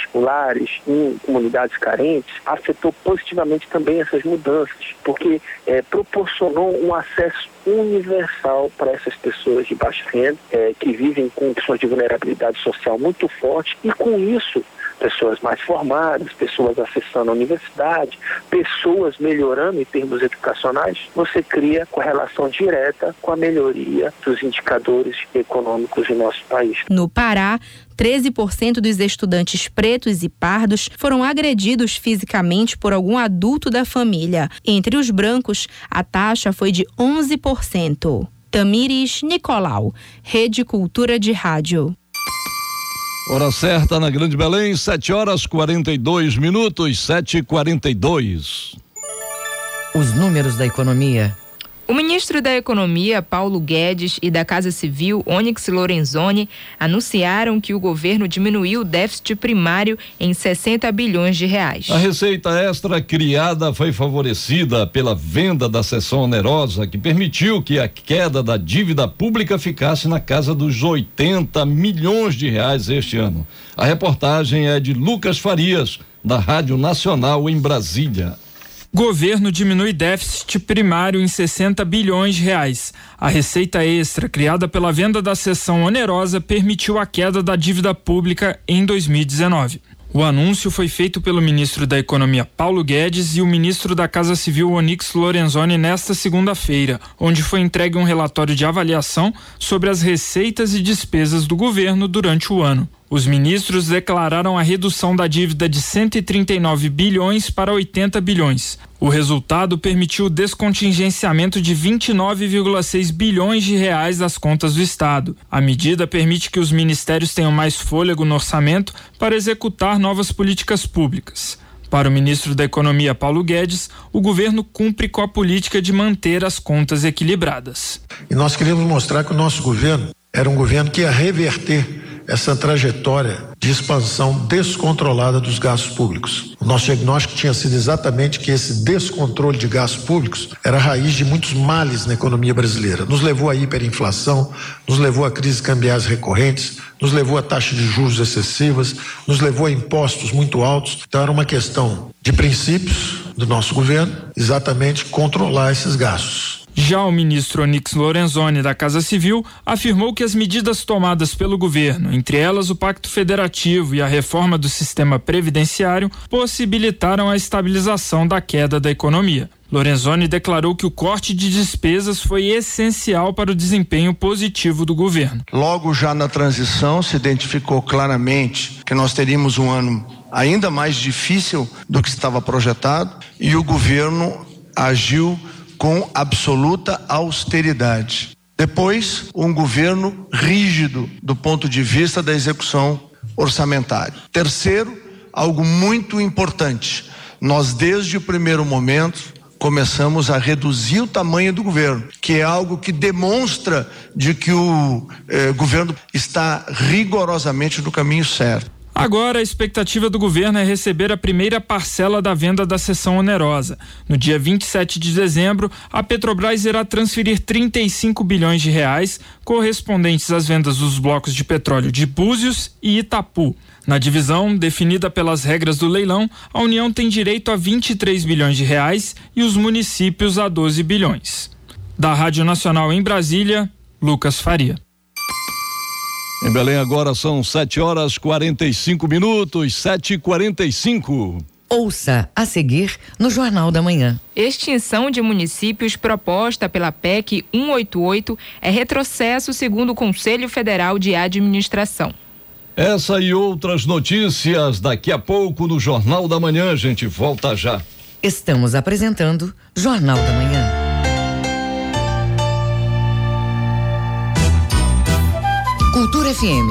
pré-vestibulares em comunidades carentes afetou positivamente também essas mudanças, porque é, proporcionou um acesso universal para essas pessoas de baixa renda, é, que vivem com questões de vulnerabilidade social muito forte, e com isso pessoas mais formadas, pessoas acessando a universidade, pessoas melhorando em termos educacionais, você cria correlação direta com a melhoria dos indicadores econômicos em nosso país. No Pará, 13% dos estudantes pretos e pardos foram agredidos fisicamente por algum adulto da família. Entre os brancos, a taxa foi de 11%. Tamires Nicolau, Rede Cultura de Rádio. Hora certa na Grande Belém, 7 horas 42 minutos, 7 e 42 Os números da economia. O ministro da Economia, Paulo Guedes, e da Casa Civil, Onyx Lorenzoni, anunciaram que o governo diminuiu o déficit primário em 60 bilhões de reais. A receita extra criada foi favorecida pela venda da sessão onerosa, que permitiu que a queda da dívida pública ficasse na casa dos 80 milhões de reais este ano. A reportagem é de Lucas Farias, da Rádio Nacional em Brasília. Governo diminui déficit primário em 60 bilhões de reais. A receita extra criada pela venda da sessão onerosa permitiu a queda da dívida pública em 2019. O anúncio foi feito pelo ministro da Economia Paulo Guedes e o ministro da Casa Civil Onix Lorenzoni nesta segunda-feira, onde foi entregue um relatório de avaliação sobre as receitas e despesas do governo durante o ano. Os ministros declararam a redução da dívida de 139 bilhões para 80 bilhões. O resultado permitiu o descontingenciamento de 29,6 bilhões de reais das contas do Estado. A medida permite que os ministérios tenham mais fôlego no orçamento para executar novas políticas públicas. Para o ministro da Economia, Paulo Guedes, o governo cumpre com a política de manter as contas equilibradas. E nós queremos mostrar que o nosso governo era um governo que ia reverter essa trajetória de expansão descontrolada dos gastos públicos. O nosso diagnóstico tinha sido exatamente que esse descontrole de gastos públicos era a raiz de muitos males na economia brasileira. Nos levou à hiperinflação, nos levou a crises cambiais recorrentes, nos levou a taxas de juros excessivas, nos levou a impostos muito altos. Então era uma questão de princípios do nosso governo, exatamente controlar esses gastos. Já o ministro Onix Lorenzoni da Casa Civil afirmou que as medidas tomadas pelo governo, entre elas o Pacto Federativo e a reforma do sistema previdenciário, possibilitaram a estabilização da queda da economia. Lorenzoni declarou que o corte de despesas foi essencial para o desempenho positivo do governo. Logo já na transição se identificou claramente que nós teríamos um ano ainda mais difícil do que estava projetado e o governo agiu com absoluta austeridade. Depois, um governo rígido do ponto de vista da execução orçamentária. Terceiro, algo muito importante. Nós, desde o primeiro momento, começamos a reduzir o tamanho do governo, que é algo que demonstra de que o eh, governo está rigorosamente no caminho certo. Agora, a expectativa do governo é receber a primeira parcela da venda da sessão onerosa. No dia 27 de dezembro, a Petrobras irá transferir 35 bilhões de reais, correspondentes às vendas dos blocos de petróleo de Búzios e Itapu. Na divisão, definida pelas regras do leilão, a União tem direito a 23 bilhões de reais e os municípios a 12 bilhões. Da Rádio Nacional em Brasília, Lucas Faria. Em Belém agora são 7 horas 45 minutos, 7 e 45 Ouça a seguir no Jornal da Manhã. Extinção de municípios proposta pela PEC 188 é retrocesso segundo o Conselho Federal de Administração. Essa e outras notícias daqui a pouco no Jornal da Manhã, a gente volta já. Estamos apresentando Jornal da Manhã. FM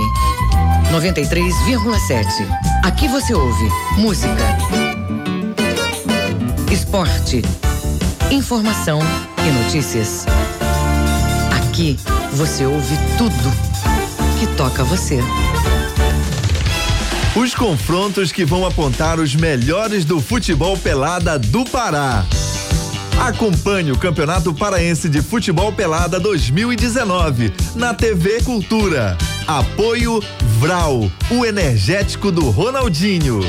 93,7. Aqui você ouve música, esporte, informação e notícias. Aqui você ouve tudo que toca você. Os confrontos que vão apontar os melhores do futebol pelada do Pará. Acompanhe o Campeonato Paraense de Futebol Pelada 2019 na TV Cultura. Apoio Vral, o energético do Ronaldinho.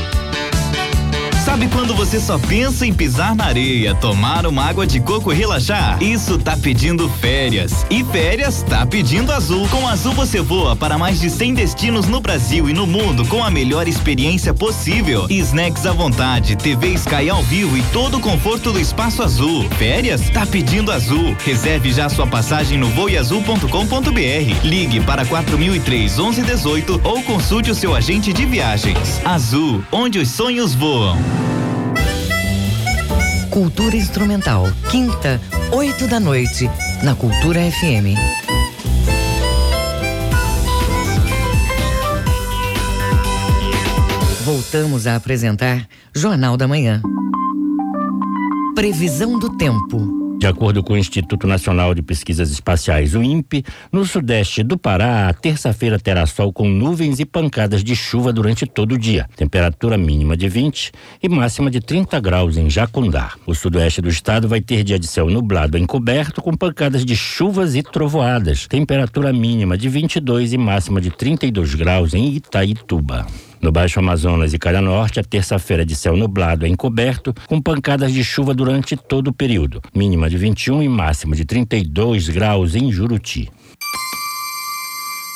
Sabe quando você só pensa em pisar na areia, tomar uma água de coco e relaxar? Isso tá pedindo férias. E férias tá pedindo Azul. Com Azul você voa para mais de 100 destinos no Brasil e no mundo com a melhor experiência possível. Snacks à vontade, TV Sky ao vivo e todo o conforto do espaço azul. Férias? Tá pedindo Azul. Reserve já sua passagem no voeazul.com.br. Ligue para 4003 1118 ou consulte o seu agente de viagens. Azul, onde os sonhos voam. Cultura Instrumental, quinta, oito da noite, na Cultura FM. Voltamos a apresentar Jornal da Manhã. Previsão do tempo. De acordo com o Instituto Nacional de Pesquisas Espaciais, o INPE, no sudeste do Pará, a terça-feira terá sol com nuvens e pancadas de chuva durante todo o dia. Temperatura mínima de 20 e máxima de 30 graus em Jacundá. O sudoeste do estado vai ter dia de céu nublado encoberto com pancadas de chuvas e trovoadas. Temperatura mínima de 22 e máxima de 32 graus em Itaituba. No Baixo Amazonas e Calha Norte, a terça-feira de céu nublado é encoberto, com pancadas de chuva durante todo o período. Mínima de 21 e máxima de 32 graus em Juruti.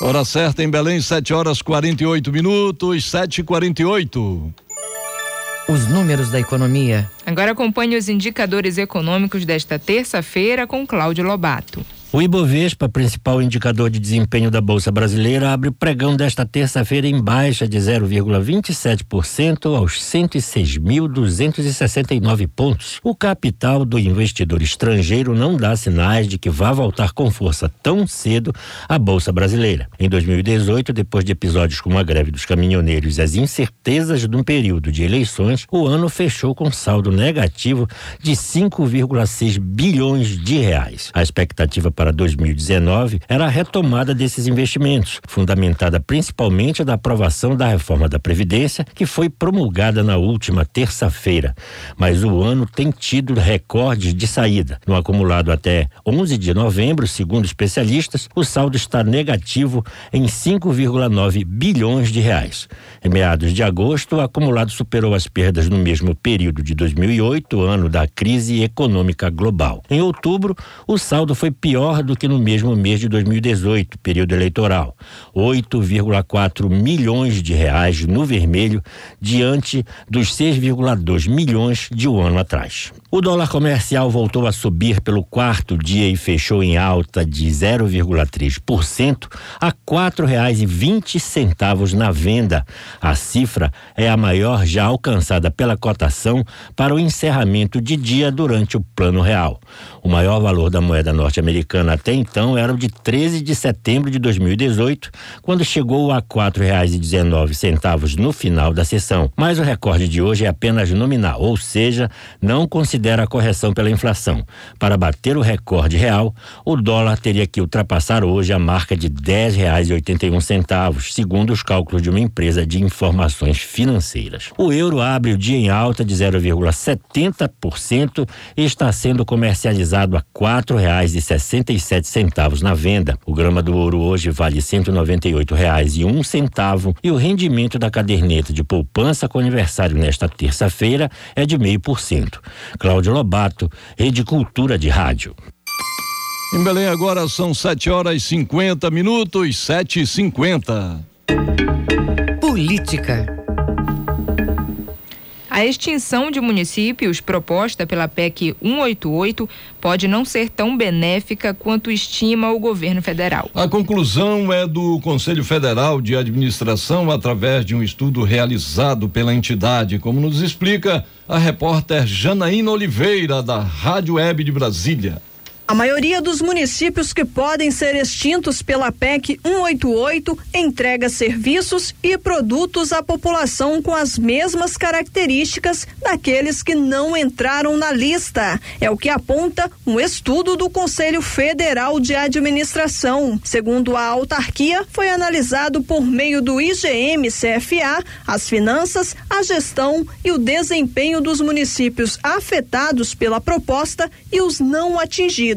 Hora certa em Belém, 7 horas 48 minutos, 7 e 48 Os números da economia. Agora acompanhe os indicadores econômicos desta terça-feira com Cláudio Lobato. O Ibovespa, principal indicador de desempenho da Bolsa Brasileira, abre o pregão desta terça-feira em baixa de 0,27% aos 106.269 pontos. O capital do investidor estrangeiro não dá sinais de que vá voltar com força tão cedo à Bolsa Brasileira. Em 2018, depois de episódios como a greve dos caminhoneiros e as incertezas de um período de eleições, o ano fechou com saldo negativo de 5,6 bilhões de reais. A expectativa para para 2019 era a retomada desses investimentos, fundamentada principalmente da aprovação da reforma da Previdência, que foi promulgada na última terça-feira. Mas o ano tem tido recordes de saída. No acumulado até 11 de novembro, segundo especialistas, o saldo está negativo em 5,9 bilhões de reais. Em meados de agosto, o acumulado superou as perdas no mesmo período de 2008, ano da crise econômica global. Em outubro, o saldo foi pior menor do que no mesmo mês de 2018, período eleitoral. 8,4 milhões de reais no vermelho diante dos 6,2 milhões de um ano atrás. O dólar comercial voltou a subir pelo quarto dia e fechou em alta de 0,3% a vinte centavos na venda. A cifra é a maior já alcançada pela cotação para o encerramento de dia durante o Plano Real. O maior valor da moeda norte-americana até então era o de 13 de setembro de 2018, quando chegou a dezenove centavos no final da sessão. Mas o recorde de hoje é apenas nominal, ou seja, não considera a correção pela inflação. Para bater o recorde real, o dólar teria que ultrapassar hoje a marca de um centavos, segundo os cálculos de uma empresa de informações financeiras. O euro abre o dia em alta de 0,70% e está sendo comercializado a quatro reais e sessenta e sete centavos na venda. O grama do ouro hoje vale cento e noventa e oito reais e um centavo e o rendimento da caderneta de poupança com aniversário nesta terça-feira é de meio por cento. Cláudio Lobato, Rede Cultura de Rádio. Em Belém agora são 7 horas e 50 minutos, 7 e 50 Política. A extinção de municípios proposta pela PEC 188 pode não ser tão benéfica quanto estima o governo federal. A conclusão é do Conselho Federal de Administração através de um estudo realizado pela entidade, como nos explica a repórter Janaína Oliveira da Rádio Web de Brasília. A maioria dos municípios que podem ser extintos pela PEC 188 entrega serviços e produtos à população com as mesmas características daqueles que não entraram na lista. É o que aponta um estudo do Conselho Federal de Administração. Segundo a autarquia, foi analisado por meio do IGM-CFA as finanças, a gestão e o desempenho dos municípios afetados pela proposta e os não atingidos.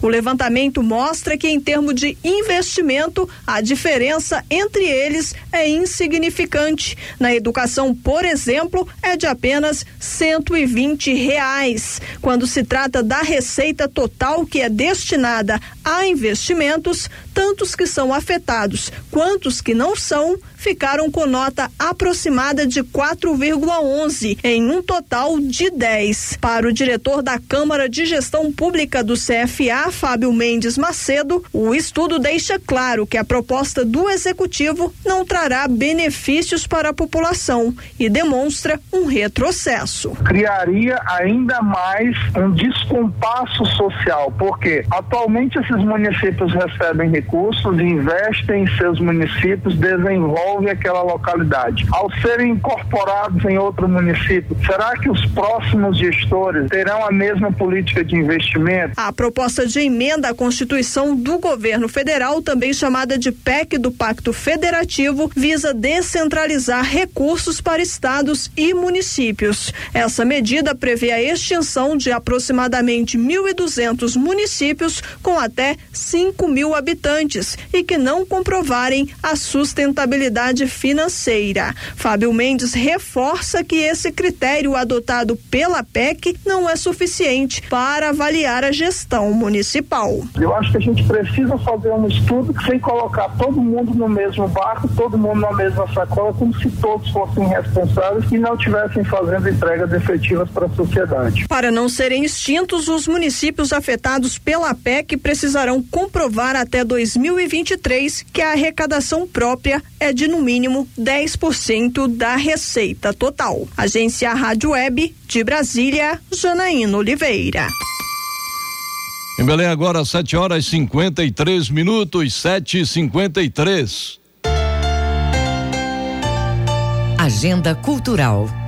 O levantamento mostra que, em termos de investimento, a diferença entre eles é insignificante. Na educação, por exemplo, é de apenas 120 reais. Quando se trata da receita total que é destinada a investimentos, tantos que são afetados quanto os que não são ficaram com nota aproximada de 4,11 em um total de 10. Para o diretor da Câmara de Gestão Pública do CFA, Fábio Mendes Macedo, o estudo deixa claro que a proposta do executivo não trará benefícios para a população e demonstra um retrocesso. Criaria ainda mais um descompasso social, porque atualmente esses municípios recebem recursos, investem em seus municípios, desenvolvem desenvolve aquela localidade. Ao serem incorporados em outro município, será que os próximos gestores terão a mesma política de investimento? A proposta de emenda à Constituição do governo federal, também chamada de PEC do Pacto Federativo, visa descentralizar recursos para estados e municípios. Essa medida prevê a extinção de aproximadamente 1.200 municípios com até 5 mil habitantes e que não comprovarem a sustentabilidade financeira. Fábio Mendes reforça que esse critério adotado pela PEC não é suficiente para avaliar a gestão gestão municipal. Eu acho que a gente precisa fazer um estudo sem colocar todo mundo no mesmo barco, todo mundo na mesma sacola, como se todos fossem responsáveis e não estivessem fazendo entregas efetivas para a sociedade. Para não serem extintos, os municípios afetados pela PEC precisarão comprovar até 2023 que a arrecadação própria é de no mínimo 10% da receita total. Agência Rádio Web de Brasília, Janaína Oliveira. Em Belém agora 7 horas 53 minutos, 7 e 53 Agenda Cultural.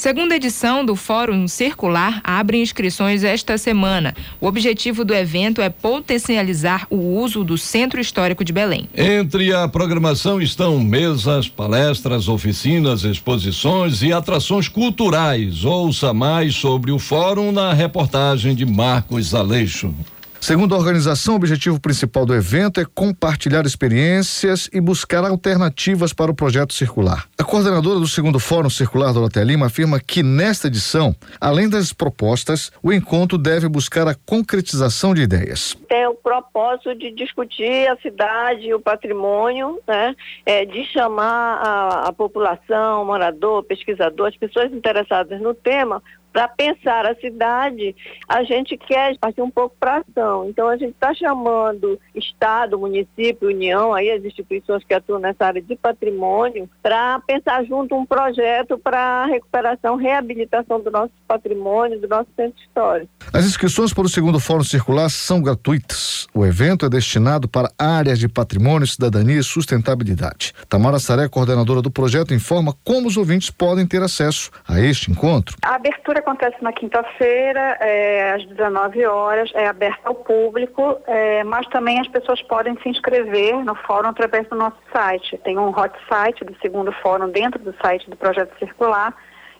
Segunda edição do Fórum Circular abre inscrições esta semana. O objetivo do evento é potencializar o uso do Centro Histórico de Belém. Entre a programação estão mesas, palestras, oficinas, exposições e atrações culturais. Ouça mais sobre o fórum na reportagem de Marcos Aleixo. Segundo a organização, o objetivo principal do evento é compartilhar experiências e buscar alternativas para o projeto circular. A coordenadora do segundo Fórum Circular, Dorotea Lima, afirma que nesta edição, além das propostas, o encontro deve buscar a concretização de ideias. Tem o propósito de discutir a cidade e o patrimônio, né? É, de chamar a, a população, morador, pesquisador, as pessoas interessadas no tema para pensar a cidade, a gente quer partir um pouco para ação. Então a gente está chamando Estado, município, União, aí as instituições que atuam nessa área de patrimônio, para pensar junto um projeto para recuperação, reabilitação do nosso patrimônio, do nosso centro histórico. As inscrições para o segundo Fórum Circular são gratuitas. O evento é destinado para áreas de patrimônio, cidadania e sustentabilidade. Tamara Saré, coordenadora do projeto, informa como os ouvintes podem ter acesso a este encontro. A abertura acontece na quinta-feira, é, às 19 horas, é aberta ao público, é, mas também as pessoas podem se inscrever no fórum através do nosso site. Tem um hot site do segundo fórum dentro do site do Projeto Circular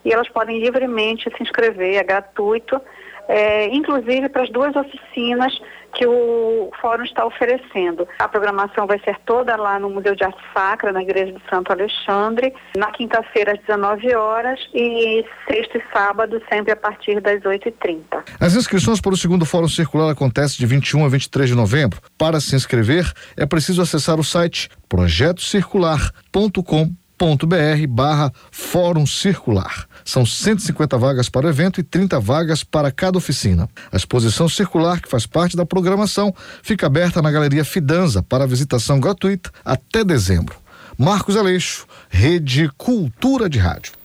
e elas podem livremente se inscrever, é gratuito, é, inclusive para as duas oficinas que o fórum está oferecendo. A programação vai ser toda lá no Museu de Arte Sacra, na Igreja de Santo Alexandre, na quinta-feira às 19 horas e sexta e sábado sempre a partir das 8h30. As inscrições para o segundo Fórum Circular acontecem de 21 a 23 de novembro. Para se inscrever, é preciso acessar o site projetocircular.com.br barra Fórum Circular. São 150 vagas para o evento e 30 vagas para cada oficina. A exposição circular, que faz parte da programação, fica aberta na Galeria Fidanza para visitação gratuita até dezembro. Marcos Aleixo, Rede Cultura de Rádio.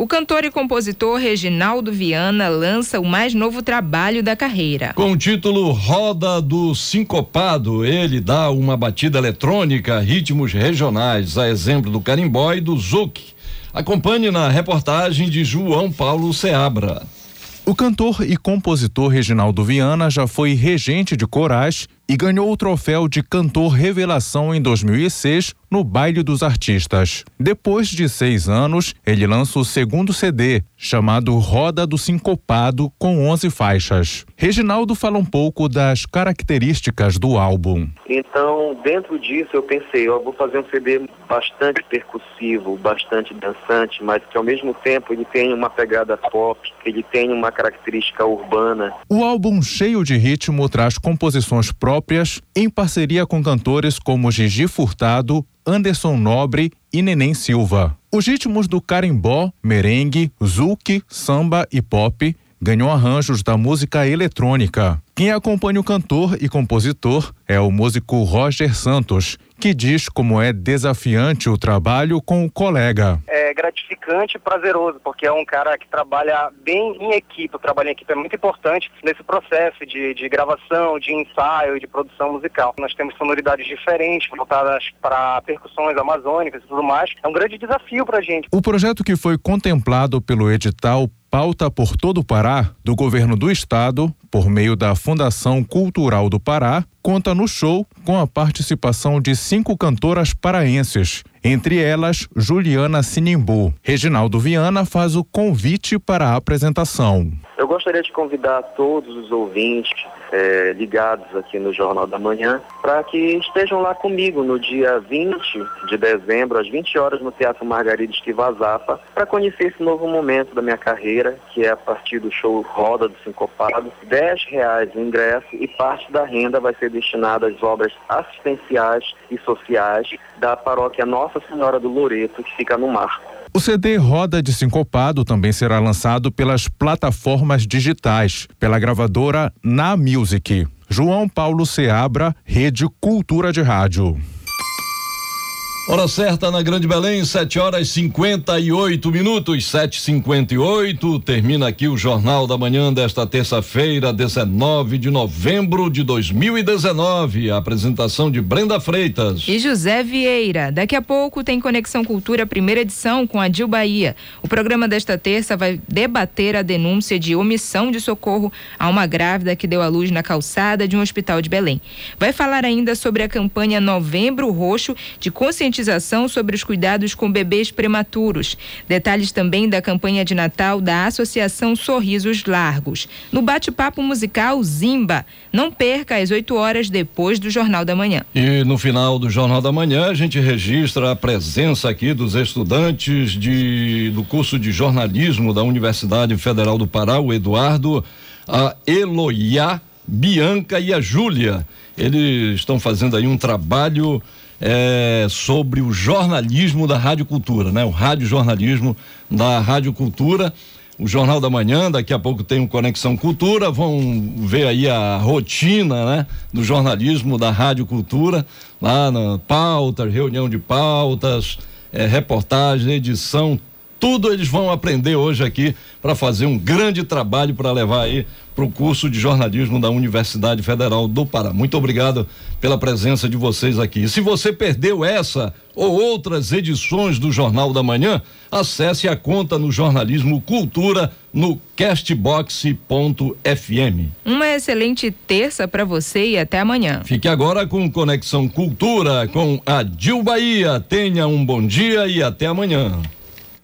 O cantor e compositor Reginaldo Viana lança o mais novo trabalho da carreira. Com o título Roda do Sincopado, ele dá uma batida eletrônica, ritmos regionais, a exemplo do carimbó e do zouk Acompanhe na reportagem de João Paulo Seabra. O cantor e compositor Reginaldo Viana já foi regente de corais e ganhou o troféu de cantor revelação em 2006 no Baile dos Artistas. Depois de seis anos, ele lança o segundo CD, chamado Roda do Sincopado, com 11 faixas. Reginaldo fala um pouco das características do álbum. Então, dentro disso, eu pensei, eu vou fazer um CD bastante percussivo, bastante dançante, mas que ao mesmo tempo ele tem uma pegada pop, ele tem uma característica urbana. O álbum cheio de ritmo traz composições próprias em parceria com cantores como Gigi Furtado, Anderson Nobre e Neném Silva. Os ritmos do carimbó, merengue, zouk, samba e pop ganhou arranjos da música eletrônica. Quem acompanha o cantor e compositor é o músico Roger Santos, que diz como é desafiante o trabalho com o colega. É gratificante e prazeroso, porque é um cara que trabalha bem em equipe. O trabalho em equipe é muito importante nesse processo de, de gravação, de ensaio e de produção musical. Nós temos sonoridades diferentes, voltadas para percussões amazônicas e tudo mais. É um grande desafio para a gente. O projeto que foi contemplado pelo edital Pauta por Todo o Pará, do governo do estado, por meio da Fundação Cultural do Pará, conta no show com a participação de cinco cantoras paraenses, entre elas Juliana Sinimbu. Reginaldo Viana faz o convite para a apresentação. Eu gostaria de convidar todos os ouvintes é, ligados aqui no Jornal da Manhã para que estejam lá comigo no dia 20 de dezembro, às 20 horas, no Teatro Margarida Esquivazapa, para conhecer esse novo momento da minha carreira, que é a partir do show Roda do Sincopado. 10 reais o ingresso e parte da renda vai ser destinada às obras assistenciais e sociais da paróquia Nossa Senhora do Loreto, que fica no Marco. O CD Roda de Sincopado também será lançado pelas plataformas digitais, pela gravadora Na Music. João Paulo Seabra, Rede Cultura de Rádio. Hora certa na Grande Belém, 7 horas 58 minutos, 7h58. Termina aqui o Jornal da Manhã desta terça-feira, 19 de novembro de 2019. A apresentação de Brenda Freitas e José Vieira. Daqui a pouco tem Conexão Cultura, primeira edição, com a Dil Bahia. O programa desta terça vai debater a denúncia de omissão de socorro a uma grávida que deu à luz na calçada de um hospital de Belém. Vai falar ainda sobre a campanha Novembro Roxo de conscientização conscientização sobre os cuidados com bebês prematuros. Detalhes também da campanha de Natal da Associação Sorrisos Largos. No bate-papo musical Zimba. Não perca às 8 horas depois do Jornal da Manhã. E no final do Jornal da Manhã a gente registra a presença aqui dos estudantes de, do curso de jornalismo da Universidade Federal do Pará, o Eduardo, a Eloia, Bianca e a Júlia. Eles estão fazendo aí um trabalho é, sobre o jornalismo da Rádio Cultura, né? O rádio jornalismo da Rádio Cultura. O Jornal da Manhã, daqui a pouco tem o Conexão Cultura, vão ver aí a rotina, né? Do jornalismo da Rádio Cultura, lá na pauta, reunião de pautas, é, reportagem, edição, tudo eles vão aprender hoje aqui para fazer um grande trabalho para levar aí para o curso de jornalismo da Universidade Federal do Pará. Muito obrigado pela presença de vocês aqui. E se você perdeu essa ou outras edições do Jornal da Manhã, acesse a conta no Jornalismo Cultura no castbox.fm. Uma excelente terça para você e até amanhã. Fique agora com Conexão Cultura com a Dil Bahia. Tenha um bom dia e até amanhã.